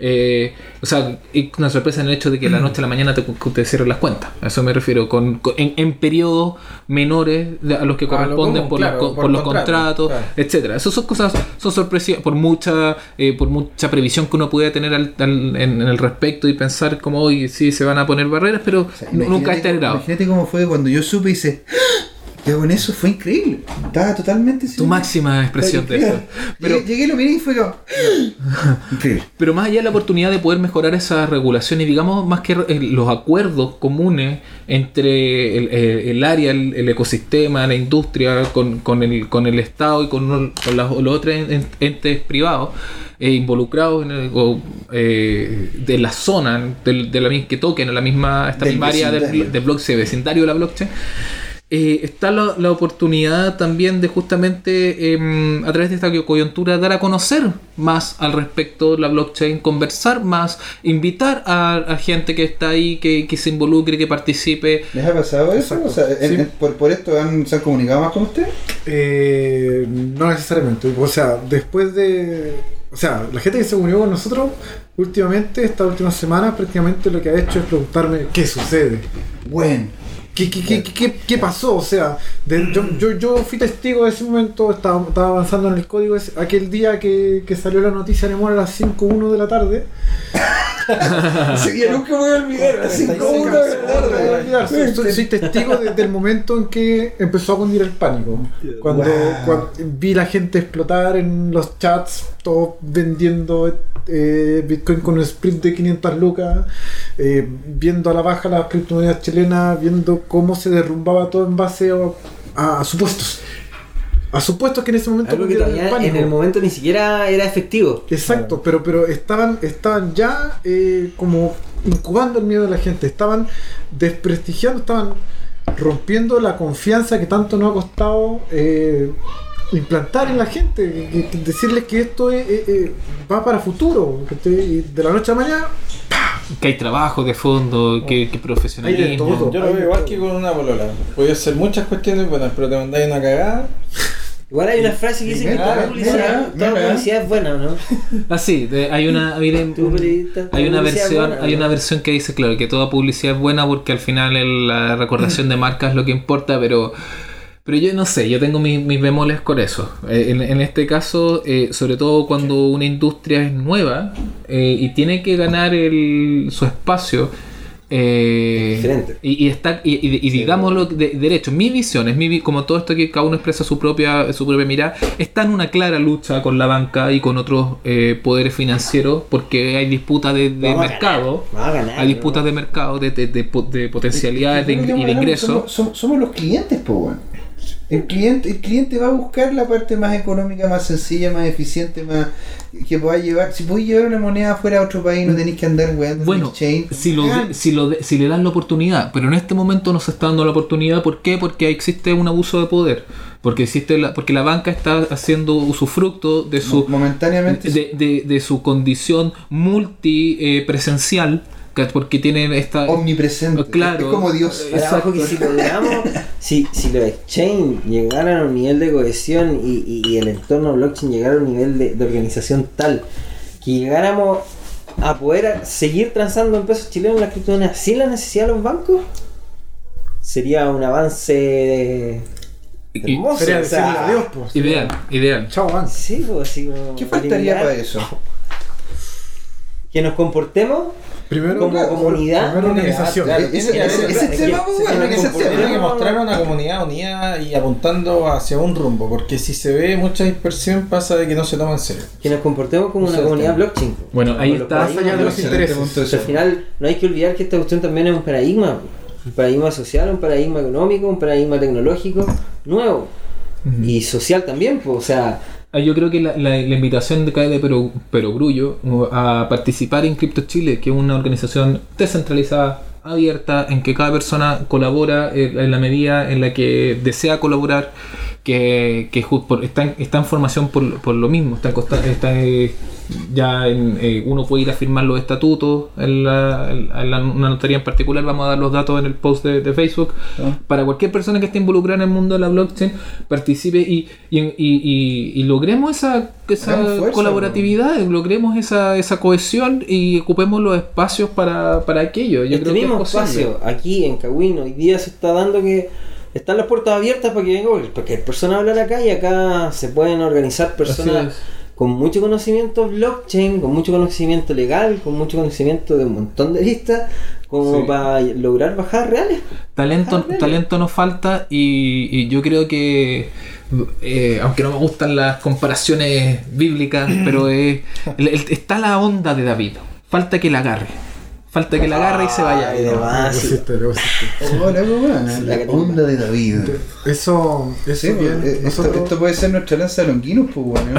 Eh, o sea, es una sorpresa en el hecho de que la noche a la mañana te, te cierren las cuentas. A eso me refiero, con, con- en, en periodos menores a los que lo corresponden común, por, claro, los, por por los contrato, contratos, claro. etcétera. Esas son cosas, son sorpresivas por mucha, eh, por mucha previsión que uno puede tener al- al- en, en el respecto y pensar como hoy sí se van a poner barreras, pero O sea, nu- nunca a este grado. Imagínate cómo fue cuando yo supe y hice. ¡Ah! Y con eso fue increíble. Estaba totalmente Tu máxima expresión de esto. Pero, Llegué, lo miré y fue como. Increíble. pero más allá de la oportunidad de poder mejorar esa regulación y digamos más que los acuerdos comunes entre el, el área, el, el ecosistema, la industria, con, con el, con el Estado y con, con las- los otros en- entes privados eh, involucrados en el- o, eh, de la zona del- de, la, que toquen a la misma esta Del misma área del, del blockchain, vecindario de la blockchain eh, está la, la oportunidad también de justamente em, a través de esta coyuntura dar a conocer más al respecto de la blockchain, conversar más, invitar a, a gente que está ahí, que, que se involucre, que participe. ¿Les ha pasado eso? O sea, en- Sí. en- por, por esto han- se han comunicado más con usted? Eh, no necesariamente. O sea, después de. O sea, la gente que se unió con nosotros últimamente, estas últimas semanas, prácticamente lo que ha hecho es preguntarme qué sucede. Bueno. ¿Qué, qué, qué, qué, qué pasó? O sea, de- yo, yo, yo fui testigo de ese momento, estaba, estaba avanzando en el código, ese- aquel día que, que salió la noticia de Nemora a las 5.1 de la tarde. Ese día nunca me voy a olvidar. Así como una olvidar, soy, testigo de- del momento en que empezó a cundir el pánico. Cuando, Wow. cuando vi la gente explotar en los chats, todos vendiendo eh, Bitcoin con un sprint de 500 lucas, eh, viendo a la baja las criptomonedas chilenas, viendo cómo se derrumbaba todo en base a, a supuestos. A supuestos que en ese momento Algo que el todavía en el momento ni siquiera era efectivo. Exacto, pero, pero estaban, estaban ya eh, como incubando el miedo de la gente, estaban desprestigiando, estaban rompiendo la confianza que tanto nos ha costado eh, implantar en la gente, que- que decirles que esto es, eh, eh, va para futuro, que te- y de la noche a la mañana, Que hay trabajo de fondo, que, que Hay de profesionalismo. todo. Yo lo veo igual que con una polola. Puede ser muchas cuestiones buenas, pero te mandáis una cagada. Igual hay una frase que dice que toda publicidad, toda publicidad es buena, ¿no? Ah, sí, de- hay una, hay, una versión, hay una versión que dice, claro, que toda publicidad es buena porque al final el- la recordación de marca es lo que importa, pero pero yo no sé, yo tengo mis, mis bemoles con eso. Eh, en, en este caso, eh, sobre todo cuando una industria es nueva eh, y tiene que ganar el, su espacio. Eh, Diferente. y, y está y, y- y digámoslo de, derecho mi visión es mi vi- como todo esto que cada uno expresa su propia su propia mirada está en una clara lucha con la banca y con otros eh, poderes financieros porque hay disputas de, mercado ganar, ganar, hay disputas ¿no? de mercado de, de, de po- de potencialidades y de ingresos Somos, somos- somos los clientes, po, weón. El cliente, el cliente va a buscar la parte más económica, más sencilla, más eficiente, más que pueda llevar. Si puedes llevar una moneda fuera a otro país, no tenéis que andar weando en Bueno, exchange. si, lo de- si, lo de- si le dan la oportunidad, pero en este momento no se está dando la oportunidad, ¿por qué? Porque existe un abuso de poder, porque existe la, porque la banca está haciendo usufructo de su momentáneamente. de, de- de su condición multi eh, porque tienen esta omnipresente. Claro. Es como Dios. Que si logramos, si, si los exchange llegaran a un nivel de cohesión y, y- y el entorno blockchain llegara a un nivel de, de organización tal que llegáramos a poder a- seguir transando en pesos chilenos las criptomonedas sin la necesidad de los bancos, sería un avance y- hermoso. sería o sea, decirle adiós, pues. ideal, ideal. Chao. Sí, pues, así como ¿Qué faltaría para eso? Que nos comportemos Primero, como claro, comunidad. primero organización. Claro, Ese- tiene que ese- ese es tema, bueno, tiene ese que- tema. tiene que mostrar una comunidad unida y apuntando hacia un rumbo, porque si se ve mucha dispersión pasa de que no se toma en serio. Que nos comportemos como una comunidad blockchain. Bueno, ahí está. Más allá de paradigmas los intereses. Pues al final no hay que olvidar que esta cuestión también es un paradigma, un paradigma social, un paradigma económico, un paradigma tecnológico nuevo y social también, pues, o sea, Yo creo que la, la- invitación de cae de Pero, Perogrullo a participar en Crypto Chile, que es una organización descentralizada, abierta, en que cada persona colabora eh, en la medida en la que desea colaborar, que, que está, en, está en formación por, por lo mismo, está, en eh, ya en, eh, uno puede ir a firmar los estatutos en, la, en la- una notaría en particular, vamos a dar los datos en el post de, de Facebook, para cualquier persona que esté involucrada en el mundo de la blockchain, participe y, y, y- y- logremos esa, esa fuerza, colaboratividad, logremos esa, esa cohesión y ocupemos los espacios para, para aquello. Yo este creo que mismo es posible. espacio aquí en Cahuín hoy día se está dando que están las puertas abiertas para que venga cualquier persona a hablar acá y acá se pueden organizar personas. Con mucho conocimiento blockchain, con mucho conocimiento legal, con mucho conocimiento de un montón de listas, como Sí. para lograr bajar reales. Talento, Ah, bien. talento nos falta y, y yo creo que, eh, aunque no me gustan las comparaciones bíblicas, pero es- el- el- está la onda de David. Falta que la agarre. Falta que la agarre y se vaya. Ay, de Lo pusiste, lo pusiste. Hola, weón. la onda de David. Eso, eso Sí, bien. eh, esto, nosotros- esto puede ser nuestra lanza de longuinos, pues, weón.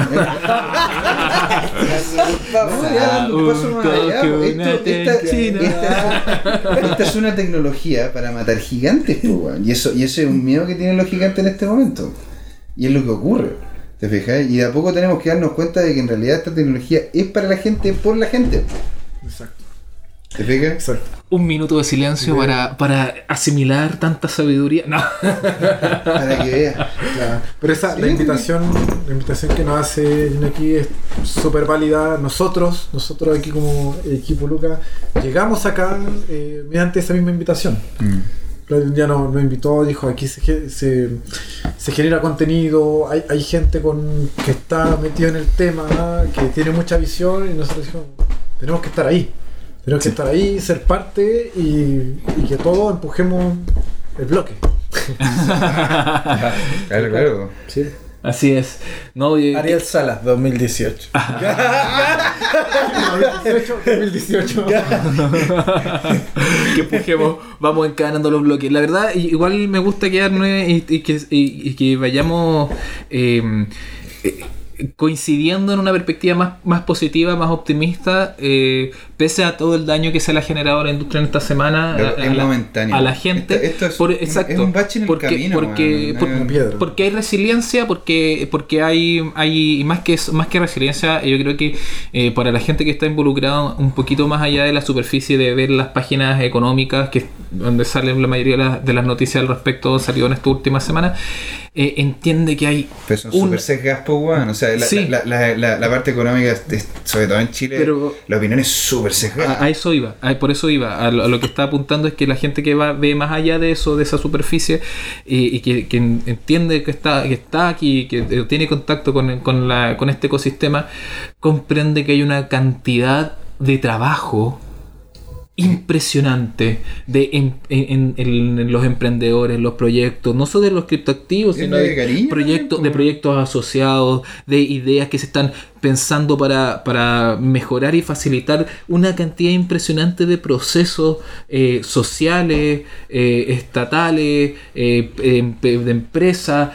No, ya dando un paso más allá, Un toque, esto- una esta, es una tecnología para matar gigantes, pues. Y eso, y eso es un miedo que tienen los gigantes en este momento. Y es lo que ocurre. ¿Te fijas? Y de a poco tenemos que darnos cuenta de que en realidad esta tecnología es para la gente, por la gente. Exacto, ¿Te fijas? exacto. Un minuto de silencio para, para asimilar tanta sabiduría. No. Para que veas. Claro. Pero esa, Sí, la invitación, la invitación que nos hace aquí es súper válida. Nosotros, nosotros aquí como equipo Luca, llegamos acá eh, mediante esa misma invitación. Claudio un día nos, nos invitó, dijo aquí se, se, se genera contenido, hay, hay gente con, que está metida en el tema, que tiene mucha visión y nosotros dijimos, tenemos que estar ahí. Tenemos que estar ahí, ser parte y, y que todos empujemos el bloque. Claro, claro. Sí. Así es. No, y- Ariel Salas, 2018. 2018. que empujemos, vamos encadenando los bloques. La verdad, igual me gusta quedarnos y, y que, y- y que vayamos eh, eh, coincidiendo en una perspectiva más, más positiva, más optimista, eh, pese a todo el daño que se le ha generado a la industria en esta semana, a, a es la, momentáneo. a la gente. Esto- esto es por- exacto, es un bache en el porque, camino, porque, man. por- porque hay resiliencia, porque, porque hay, hay y más que eso- más que resiliencia, yo creo que eh, para la gente que está involucrada un poquito más allá de la superficie de ver las páginas económicas que donde salen la mayoría de las, de las noticias al respecto salió en esta última semana, eh, entiende que hay Pero son un- súper sesgas, pues, weón. O sea, la, Sí. la, la, la, la parte económica, de- sobre todo en Chile, Pero- la opinión es súper sesgada. A, a eso iba, a- por eso iba. A lo, a lo que está apuntando es que la gente que va ve más allá de eso, de esa superficie, y, y que, que entiende que está, que está aquí, que eh, tiene contacto con, con, la, con este ecosistema, comprende que hay una cantidad de trabajo impresionante de en, en- en- en los emprendedores, los proyectos, no solo de los criptoactivos, sino de proyectos, de proyectos asociados, de ideas que se están pensando para, para mejorar y facilitar una cantidad impresionante de procesos eh, sociales, eh, estatales, eh, em- de empresas,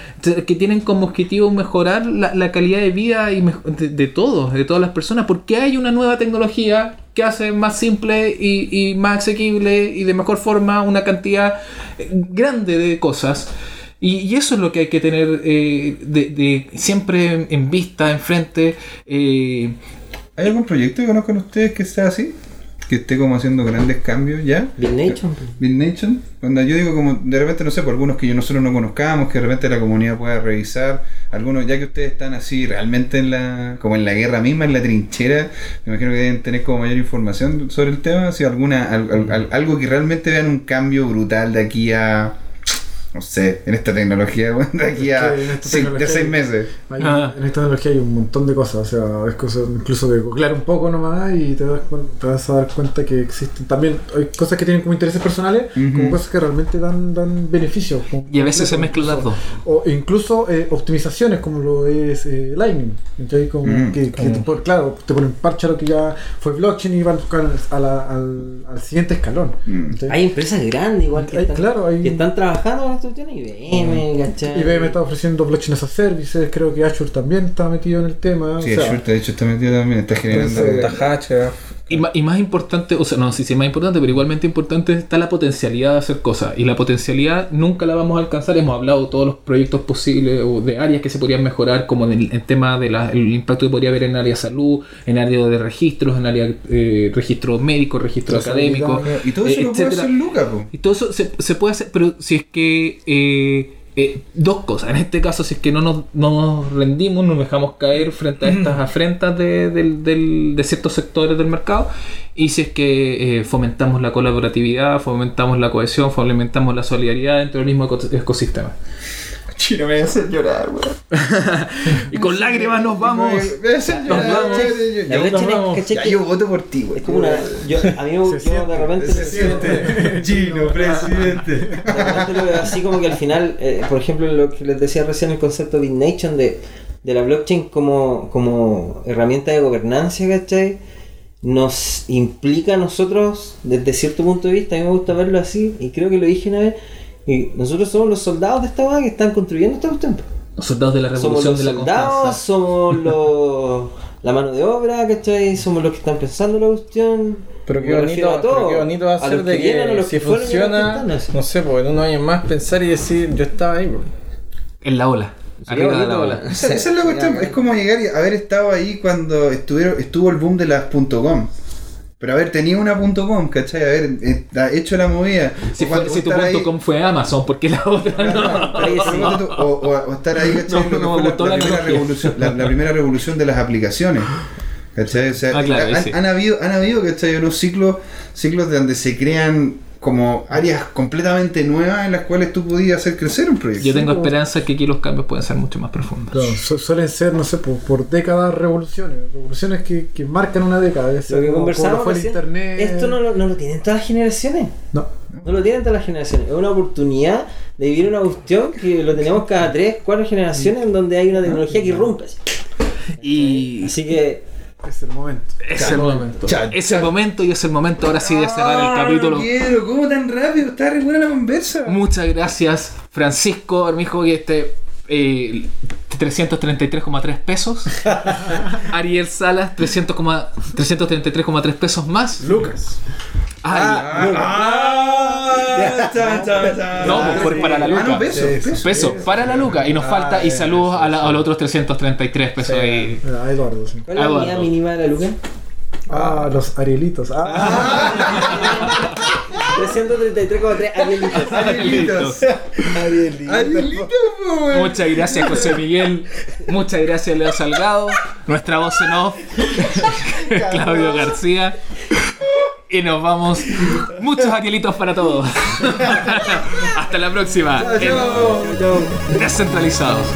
que tienen como objetivo mejorar la, la calidad de vida y de todos, de todas las personas, porque hay una nueva tecnología que hace más simple y, más asequible y de mejor forma una cantidad eh, grande de cosas. Y, y eso es lo que hay que tener eh, de, de siempre en vista, enfrente. eh, ¿Hay algún proyecto que conozcan ustedes que sea así? Que esté como haciendo grandes cambios ya. Bill Nation. Bill Nation, cuando yo digo como de repente no sé, por algunos que yo nosotros no conozcamos, que de repente la comunidad pueda revisar, algunos ya que ustedes están así realmente en la como en la guerra misma, en la trinchera, me imagino que deben tener como mayor información sobre el tema, si alguna al- al- al- algo que realmente vean un cambio brutal de aquí a no sé, en esta tecnología, bueno, de aquí Es a sí, de seis meses. Hay- Ah. En esta tecnología hay un montón de cosas, o sea, es cosa incluso de googlear un poco nomás y te, das te vas a dar cuenta que existen también hay cosas que tienen como intereses personales, como cosas que realmente dan, dan beneficios. y a veces se mezclan las dos. O incluso eh, optimizaciones como lo es eh, Lightning, ¿cachai? Como Mm, que, que te pon- claro, te ponen parche a lo que ya fue blockchain y van a buscar a la- al, al siguiente escalón. Mm. Hay empresas grandes igual que, Hay- están, claro, hay- que están trabajando cuestión. IBM, ¿cachai? IBM está ofreciendo blockchain as a services, creo que Azure también está metido en el tema. Sí, o sea, Azure, de hecho está metido también, está generando Entonces. Y, y más importante, o sea, no sé si es más importante, pero igualmente importante está la potencialidad de hacer cosas. Y la potencialidad nunca la vamos a alcanzar. Hemos hablado de todos los proyectos posibles o de áreas que se podrían mejorar, como en el, tema del impacto que podría haber en área de salud, en área de registros, en área de registro médico, registro académico. y todo eso eh, lo puede etcétera. hacer Luca, po. Y todo eso se, se puede hacer, pero si es que eh, eh, dos cosas. En este caso, si es que no nos, no nos rendimos, nos dejamos caer frente a estas afrentas de, del- del- de ciertos sectores del mercado. Y si es que eh, fomentamos la colaboratividad, fomentamos la cohesión, fomentamos la solidaridad dentro del mismo eco- ecosistema. Chino, me voy a hacer llorar, weón. Y con lágrimas nos vamos. Me voy a hacer llorar, vamos. weón. La Yo- blockchain yo- es- ¿cachai ya, que- yo voto por ti, weón. Es como una. Yo, a mí me yo de repente. Se siente. Chino, presidente. De repente lo veo así como que al final, eh, por ejemplo, lo que les decía recién, el concepto de Nation de, de la blockchain como, como herramienta de gobernancia, ¿cachai? Nos implica a nosotros, desde cierto punto de vista, a mí me gusta verlo así, y creo que lo dije una vez, y nosotros somos los soldados de esta weá que están construyendo esta cuestión. Los soldados de la Somos revolución los de la soldados, somos los, la mano de obra, ¿cachai? Somos los que están pensando la cuestión. Pero qué bonito, a todo, pero qué bonito va a a ser de que si que funciona, no sé, pues en unos años más pensar y decir, yo estaba ahí. pues. En la ola. Arriba de la ola. Esa, esa es la cuestión, es como llegar y haber estado ahí cuando estuvieron, estuvo el boom de las .com. Pero haber tenido una .com, ¿cachai? Haber eh, hecho la movida. Si, fue, si tu ahí- com fue Amazon, porque la otra no. O, o- o estar ahí, ¿cachai? No, Lo que no la, la primera revolución, la, la primera revolución de las aplicaciones. ¿Cachai? O sea, Ah, claro, han, sí. han habido, han habido ¿cachai? unos ciclos, ciclos de donde se crean como áreas completamente nuevas en las cuales tú podías hacer crecer un proyecto. Yo tengo esperanza que aquí los cambios pueden ser mucho más profundos. Claro, su- suelen ser, no sé, por, por décadas revoluciones. Revoluciones que, que marcan una década. Lo que como- conversamos fue el recién, internet. esto no lo, no lo tienen todas las generaciones. No. No lo tienen todas las generaciones. Es una oportunidad de vivir una cuestión que lo tenemos cada 3, 4 generaciones en donde hay una tecnología que irrumpe. Y Así que Es el momento. es el momento. Es el momento y es el momento ahora sí de cerrar el Ah, capítulo. no quiero, ¿cómo tan rápido? Está re buena la conversa. Muchas gracias, Francisco Armijo, que este. Eh, 333,3 pesos. Ariel Salas, 300, 333,3 pesos más. Lucas. Ah, Ah, chan. No, pues, por- para la Ah, luca. no, peso, peso. pesos para la Luca. Y nos falta. Y saludos a, la- a los otros 333 pesos. ahí. Mira, a Eduardo, sí. ¿cuál es la unidad mínima de la Luca? Ah, los Arielitos. Ah, 333,3 arielitos. Arielitos. Arielito, po, weón. Muchas gracias, José Miguel. Muchas gracias, Leo Salgado. Nuestra voz en off, Claudio García. Y nos vamos. Muchos arielitos para todos. Hasta la próxima. en Descentralizados.